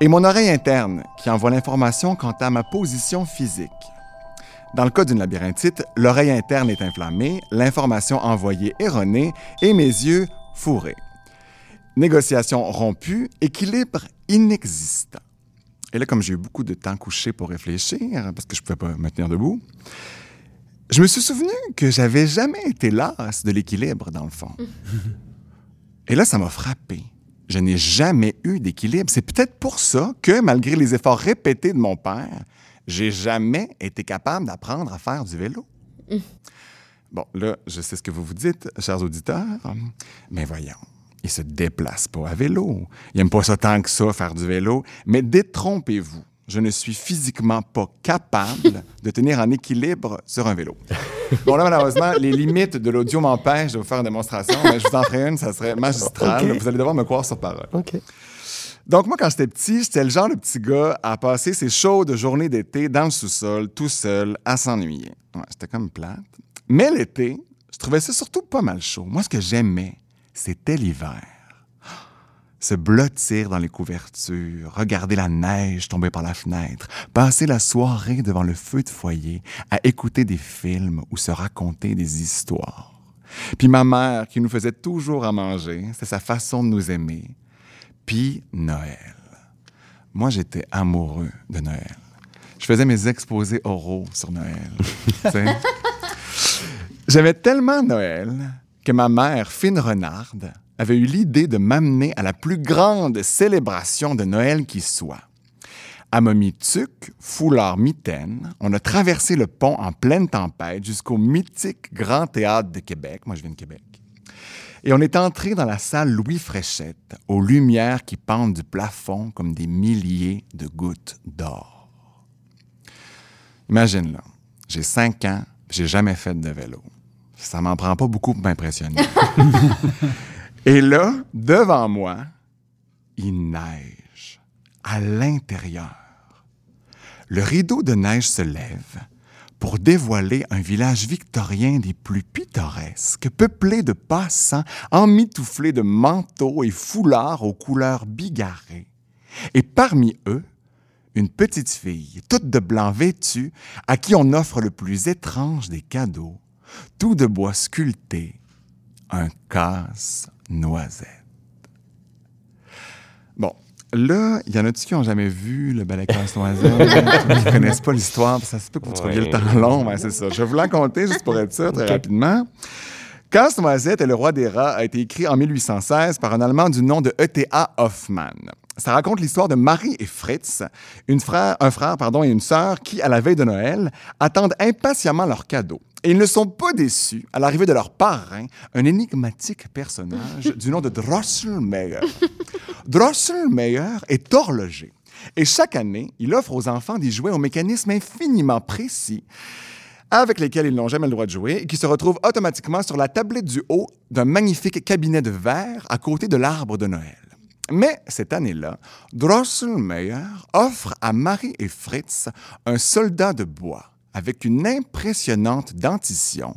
et mon oreille interne, qui envoie l'information quant à ma position physique. Dans le cas d'une labyrinthite, l'oreille interne est inflammée, l'information envoyée erronée et mes yeux fourrés. Négociation rompue, équilibre inexistant. Et là, comme j'ai eu beaucoup de temps couché pour réfléchir, parce que je ne pouvais pas me tenir debout, je me suis souvenu que j'avais jamais été las de l'équilibre, dans le fond. [LAUGHS] Et là, ça m'a frappé. Je n'ai jamais eu d'équilibre. C'est peut-être pour ça que, malgré les efforts répétés de mon père, j'ai jamais été capable d'apprendre à faire du vélo. Bon, là, je sais ce que vous vous dites, chers auditeurs, mais voyons, il se déplace pas à vélo. Il n'aime pas ça tant que ça, faire du vélo. Mais détrompez-vous, je ne suis physiquement pas capable [LAUGHS] de tenir en équilibre sur un vélo. Bon, là, malheureusement, les limites de l'audio m'empêchent de vous faire une démonstration, mais je vous en ferai une, ça serait magistral. Vous allez devoir me croire sur parole. OK. Donc, moi, quand j'étais petit, j'étais le genre de petit gars à passer ses chaudes journées d'été dans le sous-sol, tout seul, à s'ennuyer. Ouais, c'était comme plate. Mais l'été, je trouvais ça surtout pas mal chaud. Moi, ce que j'aimais, c'était l'hiver. Se blottir dans les couvertures, regarder la neige tomber par la fenêtre, passer la soirée devant le feu de foyer à écouter des films ou se raconter des histoires. Puis ma mère, qui nous faisait toujours à manger, c'est sa façon de nous aimer. Puis Noël. Moi, j'étais amoureux de Noël. Je faisais mes exposés oraux sur Noël. [LAUGHS] J'aimais tellement Noël que ma mère, fine renarde, avait eu l'idée de m'amener à la plus grande célébration de Noël qui soit. À m'a foulard, mitaine. On a traversé le pont en pleine tempête jusqu'au mythique Grand Théâtre de Québec. Moi, je viens de Québec. Et on est entré dans la salle Louis Fréchette, aux lumières qui pendent du plafond comme des milliers de gouttes d'or. Imagine là, j'ai cinq ans, j'ai jamais fait de vélo. Ça m'en prend pas beaucoup pour m'impressionner. [LAUGHS] Et là, devant moi, il neige à l'intérieur. Le rideau de neige se lève pour dévoiler un village victorien des plus pittoresques, peuplé de passants emmitouflés de manteaux et foulards aux couleurs bigarrées. Et parmi eux, une petite fille, toute de blanc vêtue, à qui on offre le plus étrange des cadeaux, tout de bois sculpté, un casse-noisette. Bon, là, il y en a-tu qui n'ont jamais vu le ballet casse-noisette, [LAUGHS] qui ne connaissent pas l'histoire, ça se peut que vous trouviez le temps long, mais c'est ça. Je vais vous la conter juste pour être sûr, très rapidement. Casse-Noisette et le roi des rats a été écrit en 1816 par un Allemand du nom de E.T.A. Hoffmann. Ça raconte l'histoire de Marie et Fritz, une frère, un frère pardon, et une sœur qui, à la veille de Noël, attendent impatiemment leur cadeau. Et ils ne sont pas déçus à l'arrivée de leur parrain, un énigmatique personnage [LAUGHS] du nom de Drosselmeyer. Drosselmeyer est horloger. Et chaque année, il offre aux enfants des jouets au mécanisme infiniment précis avec lesquels ils n'ont jamais le droit de jouer et qui se retrouvent automatiquement sur la tablette du haut d'un magnifique cabinet de verre à côté de l'arbre de Noël. Mais cette année-là, Drosselmeyer offre à Marie et Fritz un soldat de bois avec une impressionnante dentition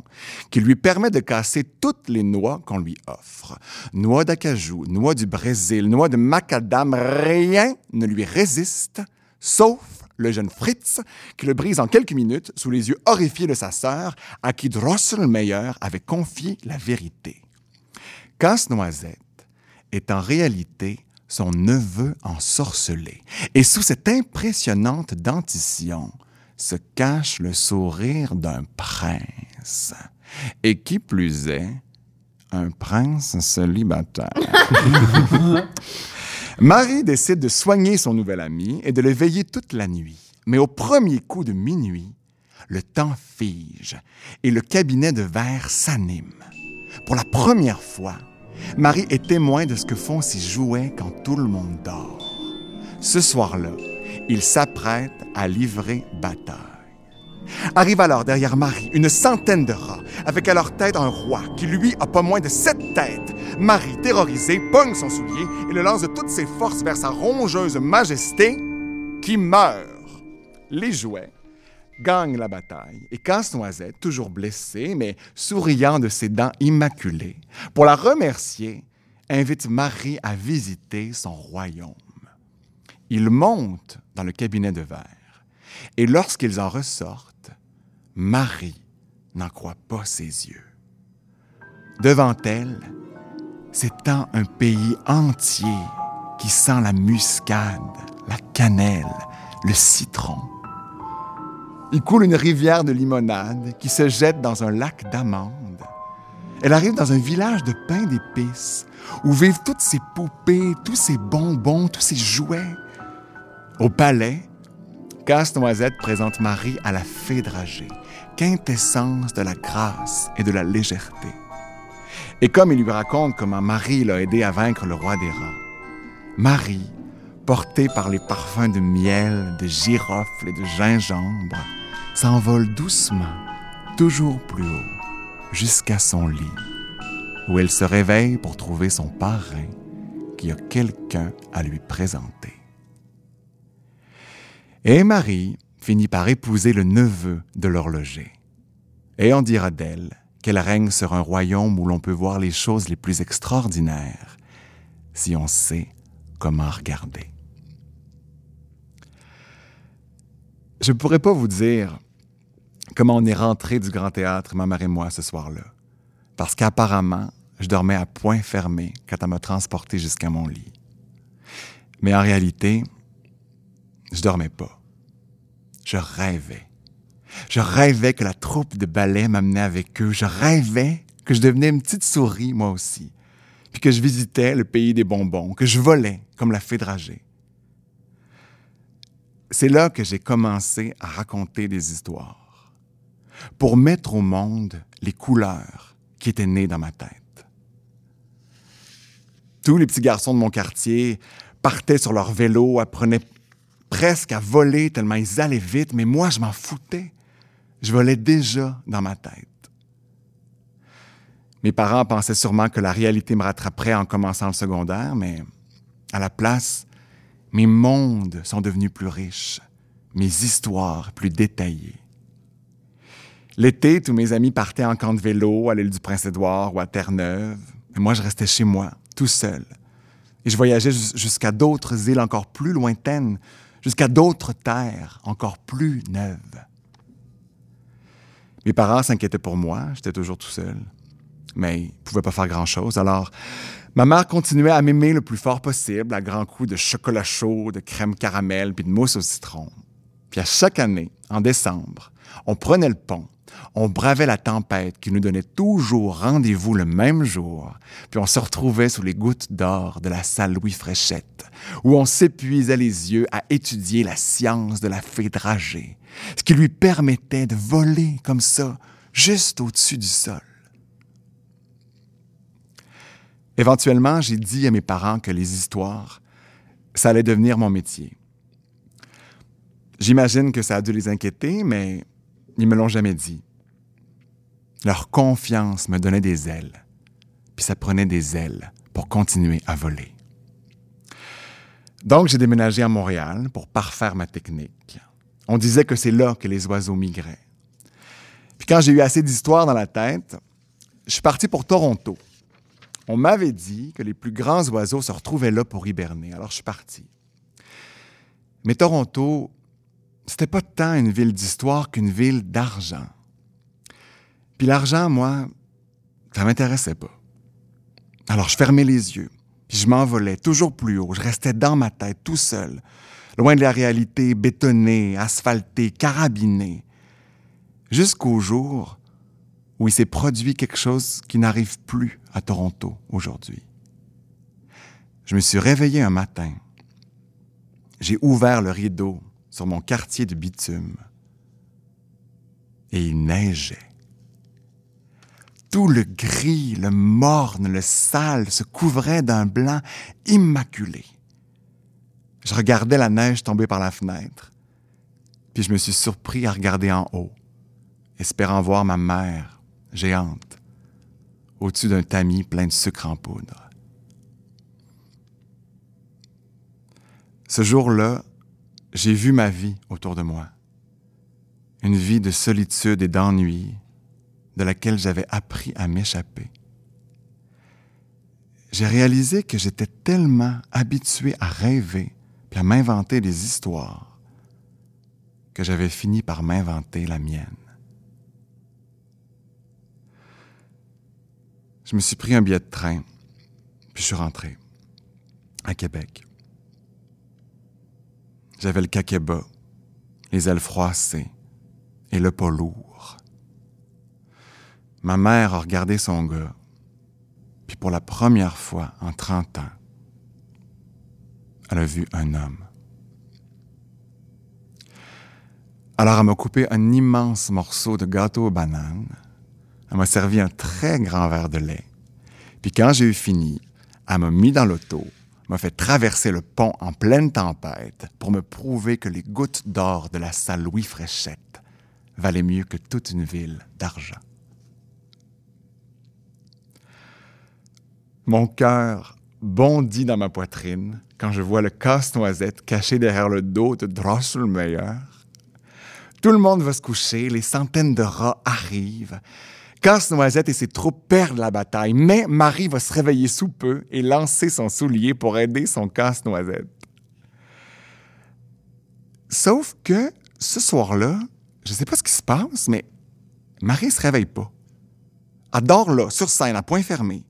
qui lui permet de casser toutes les noix qu'on lui offre. Noix d'acajou, noix du Brésil, noix de macadam, rien ne lui résiste, sauf le jeune Fritz, qui le brise en quelques minutes sous les yeux horrifiés de sa sœur, à qui Drosselmeyer avait confié la vérité. Casse-Noisette est en réalité son neveu ensorcelé. Et sous cette impressionnante dentition se cache le sourire d'un prince. Et qui plus est, un prince célibataire. [LAUGHS] Marie décide de soigner son nouvel ami et de le veiller toute la nuit. Mais au premier coup de minuit, le temps fige et le cabinet de verre s'anime. Pour la première fois, Marie est témoin de ce que font ses jouets quand tout le monde dort. Ce soir-là, il s'apprête à livrer bataille. Arrive alors derrière Marie une centaine de rats, avec à leur tête un roi qui, lui, a pas moins de sept têtes. Marie, terrorisée, pogne son soulier et le lance de toutes ses forces vers sa rongeuse majesté, qui meurt. Les jouets gagnent la bataille et Casse-Noisette, toujours blessé, mais souriant de ses dents immaculées, pour la remercier, invite Marie à visiter son royaume. Ils montent dans le cabinet de verre et lorsqu'ils en ressortent, Marie n'en croit pas ses yeux. Devant elle s'étend un pays entier qui sent la muscade, la cannelle, le citron. Il coule une rivière de limonade qui se jette dans un lac d'amandes. Elle arrive dans un village de pain d'épices où vivent toutes ces poupées, tous ces bonbons, tous ces jouets. Au palais, Casse-Noisette présente Marie à la fée dragée, quintessence de la grâce et de la légèreté. Et comme il lui raconte comment Marie l'a aidé à vaincre le roi des rats, Marie, portée par les parfums de miel, de girofle et de gingembre, s'envole doucement, toujours plus haut, jusqu'à son lit, où elle se réveille pour trouver son parrain qui a quelqu'un à lui présenter. Et Marie finit par épouser le neveu de l'horloger. Et on dira d'elle qu'elle règne sur un royaume où l'on peut voir les choses les plus extraordinaires si on sait comment regarder. Je ne pourrais pas vous dire comment on est rentré du Grand Théâtre, ma mère et moi, ce soir-là. Parce qu'apparemment, je dormais à point fermé quand elle m'a transporté jusqu'à mon lit. Mais en réalité, je dormais pas. Je rêvais. Je rêvais que la troupe de ballet m'amenait avec eux. Je rêvais que je devenais une petite souris, moi aussi. Puis que je visitais le pays des bonbons, que je volais comme la fée dragée. C'est là que j'ai commencé à raconter des histoires pour mettre au monde les couleurs qui étaient nées dans ma tête. Tous les petits garçons de mon quartier partaient sur leur vélo, apprenaient presque à voler tellement ils allaient vite, mais moi, je m'en foutais. Je volais déjà dans ma tête. Mes parents pensaient sûrement que la réalité me rattraperait en commençant le secondaire, mais à la place, mes mondes sont devenus plus riches, mes histoires plus détaillées. L'été, tous mes amis partaient en camp de vélo à l'île du Prince-Édouard ou à Terre-Neuve. Mais moi, je restais chez moi, tout seul. Et je voyageais jusqu'à d'autres îles encore plus lointaines, jusqu'à d'autres terres encore plus neuves. Mes parents s'inquiétaient pour moi, j'étais toujours tout seul. Mais ils ne pouvaient pas faire grand-chose. Alors, ma mère continuait à m'aimer le plus fort possible, à grands coups de chocolat chaud, de crème caramel, puis de mousse au citron. Puis à chaque année, en décembre, on prenait le pont, on bravait la tempête qui nous donnait toujours rendez-vous le même jour, puis on se retrouvait sous les gouttes d'or de la salle Louis Fréchette, où on s'épuisait les yeux à étudier la science de la fée dragée, ce qui lui permettait de voler comme ça, juste au-dessus du sol. Éventuellement, j'ai dit à mes parents que les histoires, ça allait devenir mon métier. J'imagine que ça a dû les inquiéter, mais ils me l'ont jamais dit. Leur confiance me donnait des ailes, puis ça prenait des ailes pour continuer à voler. Donc, j'ai déménagé à Montréal pour parfaire ma technique. On disait que c'est là que les oiseaux migraient. Puis quand j'ai eu assez d'histoires dans la tête, je suis parti pour Toronto. On m'avait dit que les plus grands oiseaux se retrouvaient là pour hiberner, alors je suis parti. Mais Toronto, c'était pas tant une ville d'histoire qu'une ville d'argent. Puis l'argent, moi, ça m'intéressait pas. Alors je fermais les yeux, puis je m'envolais toujours plus haut. Je restais dans ma tête, tout seul, loin de la réalité bétonnée, asphaltée, carabinée, jusqu'au jour où il s'est produit quelque chose qui n'arrive plus à Toronto aujourd'hui. Je me suis réveillé un matin. J'ai ouvert le rideau sur mon quartier de bitume et il neigeait. Tout le gris, le morne, le sale se couvrait d'un blanc immaculé. Je regardais la neige tomber par la fenêtre, puis je me suis surpris à regarder en haut, espérant voir ma mère, géante, au-dessus d'un tamis plein de sucre en poudre. Ce jour-là, j'ai vu ma vie autour de moi, une vie de solitude et d'ennui de laquelle j'avais appris à m'échapper. J'ai réalisé que j'étais tellement habitué à rêver puis à m'inventer des histoires que j'avais fini par m'inventer la mienne. Je me suis pris un billet de train, puis je suis rentré à Québec. J'avais le caquet les ailes froissées et le pas lourd. Ma mère a regardé son gars, puis pour la première fois en 30 ans, elle a vu un homme. Alors elle m'a coupé un immense morceau de gâteau aux bananes. Elle m'a servi un très grand verre de lait. Puis quand j'ai eu fini, elle m'a mis dans l'auto, m'a fait traverser le pont en pleine tempête pour me prouver que les gouttes d'or de la salle Louis Fréchette valaient mieux que toute une ville d'argent. Mon cœur bondit dans ma poitrine quand je vois le casse-noisette caché derrière le dos de Drosselmeyer. Tout le monde va se coucher, les centaines de rats arrivent. Casse-Noisette et ses troupes perdent la bataille, mais Marie va se réveiller sous peu et lancer son soulier pour aider son Casse-Noisette. Sauf que ce soir-là, je ne sais pas ce qui se passe, mais Marie se réveille pas. Elle dort là, sur scène, à point fermé.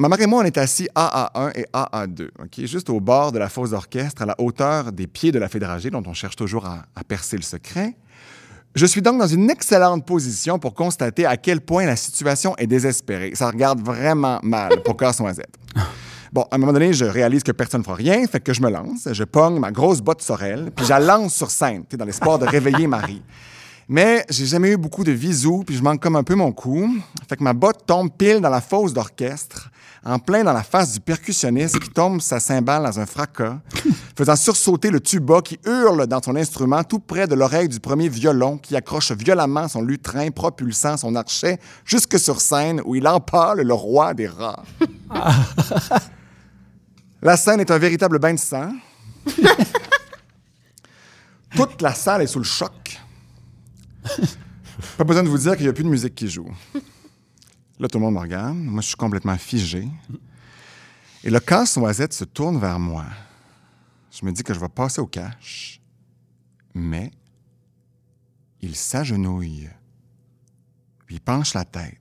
Ma mère et moi, on est assis AA1 et AA2, OK? juste au bord de la fosse d'orchestre, à la hauteur des pieds de la fédragée, dont on cherche toujours à, à percer le secret. Je suis donc dans une excellente position pour constater à quel point la situation est désespérée. Ça regarde vraiment mal pour [LAUGHS] Casse-Noisette. Bon, à un moment donné, je réalise que personne ne fera rien, fait que je me lance, je pogne ma grosse botte sorelle, puis je la lance sur scène, dans l'espoir de réveiller Marie. Mais j'ai jamais eu beaucoup de visous, puis je manque comme un peu mon coup. Fait que ma botte tombe pile dans la fosse d'orchestre, en plein dans la face du percussionniste qui tombe sa cymbale dans un fracas, [LAUGHS] faisant sursauter le tuba qui hurle dans son instrument tout près de l'oreille du premier violon qui accroche violemment son lutrin propulsant son archet jusque sur scène où il empale le roi des rats. [LAUGHS] la scène est un véritable bain de sang. [LAUGHS] Toute la salle est sous le choc. Pas besoin de vous dire qu'il n'y a plus de musique qui joue. Là, tout le monde me regarde. Moi, je suis complètement figé. Et le casse-noisette se tourne vers moi. Je me dis que je vais passer au cash. Mais il s'agenouille. Puis il penche la tête.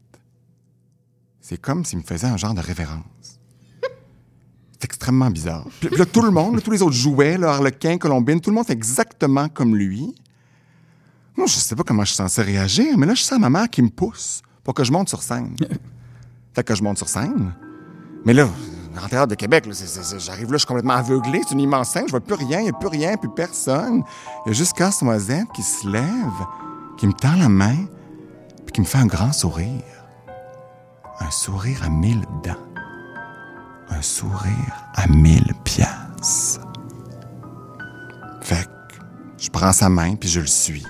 C'est comme s'il me faisait un genre de révérence. C'est extrêmement bizarre. Puis là, tout le monde, tous les autres jouets, le harlequin, colombine, tout le monde fait exactement comme lui. Moi, je sais pas comment je suis censé réagir, mais là, je sens ma mère qui me pousse pour que je monte sur scène. [LAUGHS] fait que je monte sur scène. Mais là, en théâtre de Québec, j'arrive là, je suis complètement aveuglé. C'est une immense scène, je vois plus rien, il n'y a plus rien, plus personne. Il y a juste Casse-Noisette qui se lève, qui me tend la main, puis qui me fait un grand sourire. Un sourire à mille dents. Un sourire à mille piastres. Fait que je prends sa main, puis je le suis.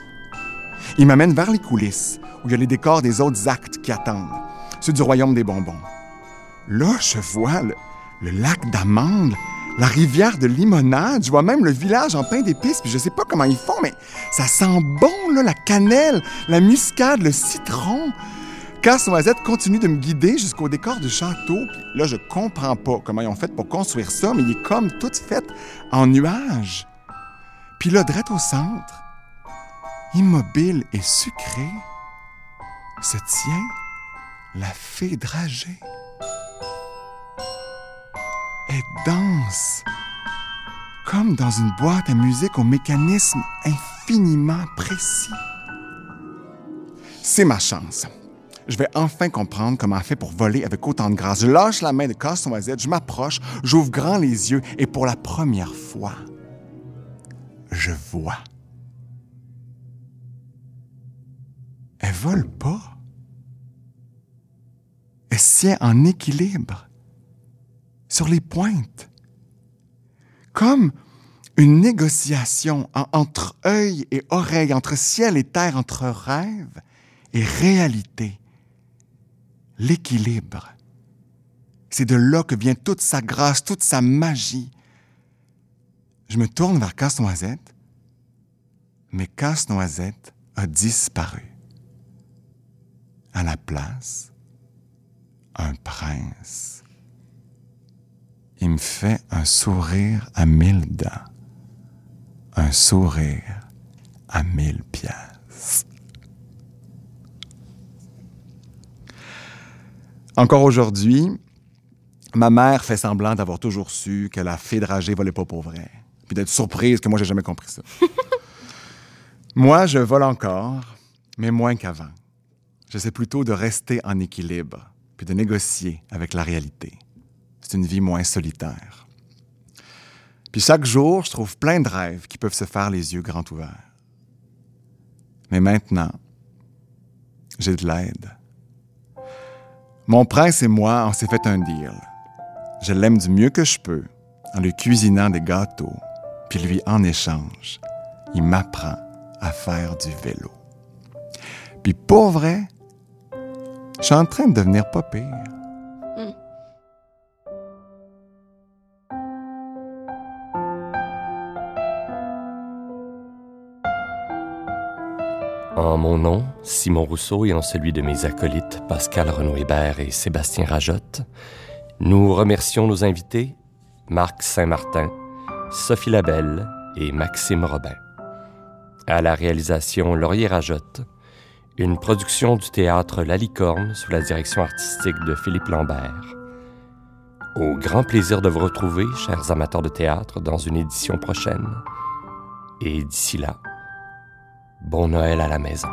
Il m'amène vers les coulisses, il y a les décors des autres actes qui attendent, ceux du royaume des bonbons. Là, je vois le, le lac d'amandes, la rivière de limonade, je vois même le village en pain d'épices, puis je sais pas comment ils font, mais ça sent bon, là, la cannelle, la muscade, le citron. Casse-Noisette continue de me guider jusqu'au décor du château. Puis là, je comprends pas comment ils ont fait pour construire ça, mais il est comme tout fait en nuages. Puis là, drette au centre, immobile et sucré, se tient la fée dragée. Elle danse comme dans une boîte à musique au mécanisme infiniment précis. C'est ma chance. Je vais enfin comprendre comment elle fait pour voler avec autant de grâce. Je lâche la main de Casse-Noisette, je m'approche, j'ouvre grand les yeux et pour la première fois, je vois. Elle vole pas. Elle tient en équilibre, sur les pointes, comme une négociation en- entre œil et oreille, entre ciel et terre, entre rêve et réalité. L'équilibre. C'est de là que vient toute sa grâce, toute sa magie. Je me tourne vers Casse-Noisette, mais Casse-Noisette a disparu. À la place, un prince. Il me fait un sourire à mille dents, un sourire à mille pièces. Encore aujourd'hui, ma mère fait semblant d'avoir toujours su que la fée dragée volait pas pour vrai, puis d'être surprise que moi j'ai jamais compris ça. [LAUGHS] moi, je vole encore, mais moins qu'avant. J'essaie plutôt de rester en équilibre, puis de négocier avec la réalité. C'est une vie moins solitaire. Puis chaque jour, je trouve plein de rêves qui peuvent se faire les yeux grands ouverts. Mais maintenant, j'ai de l'aide. Mon prince et moi, on s'est fait un deal. Je l'aime du mieux que je peux en lui cuisinant des gâteaux, puis lui, en échange, il m'apprend à faire du vélo. Puis pour vrai, je suis en train de devenir pas pire. En mon nom, Simon Rousseau, et en celui de mes acolytes Pascal Renaud-Hébert et Sébastien Rajotte, nous remercions nos invités Marc Saint-Martin, Sophie Labelle et Maxime Robin. À la réalisation Laurier Rajotte, une production du théâtre La Licorne sous la direction artistique de Philippe Lambert. Au grand plaisir de vous retrouver, chers amateurs de théâtre, dans une édition prochaine. Et d'ici là, Bon Noël à la maison.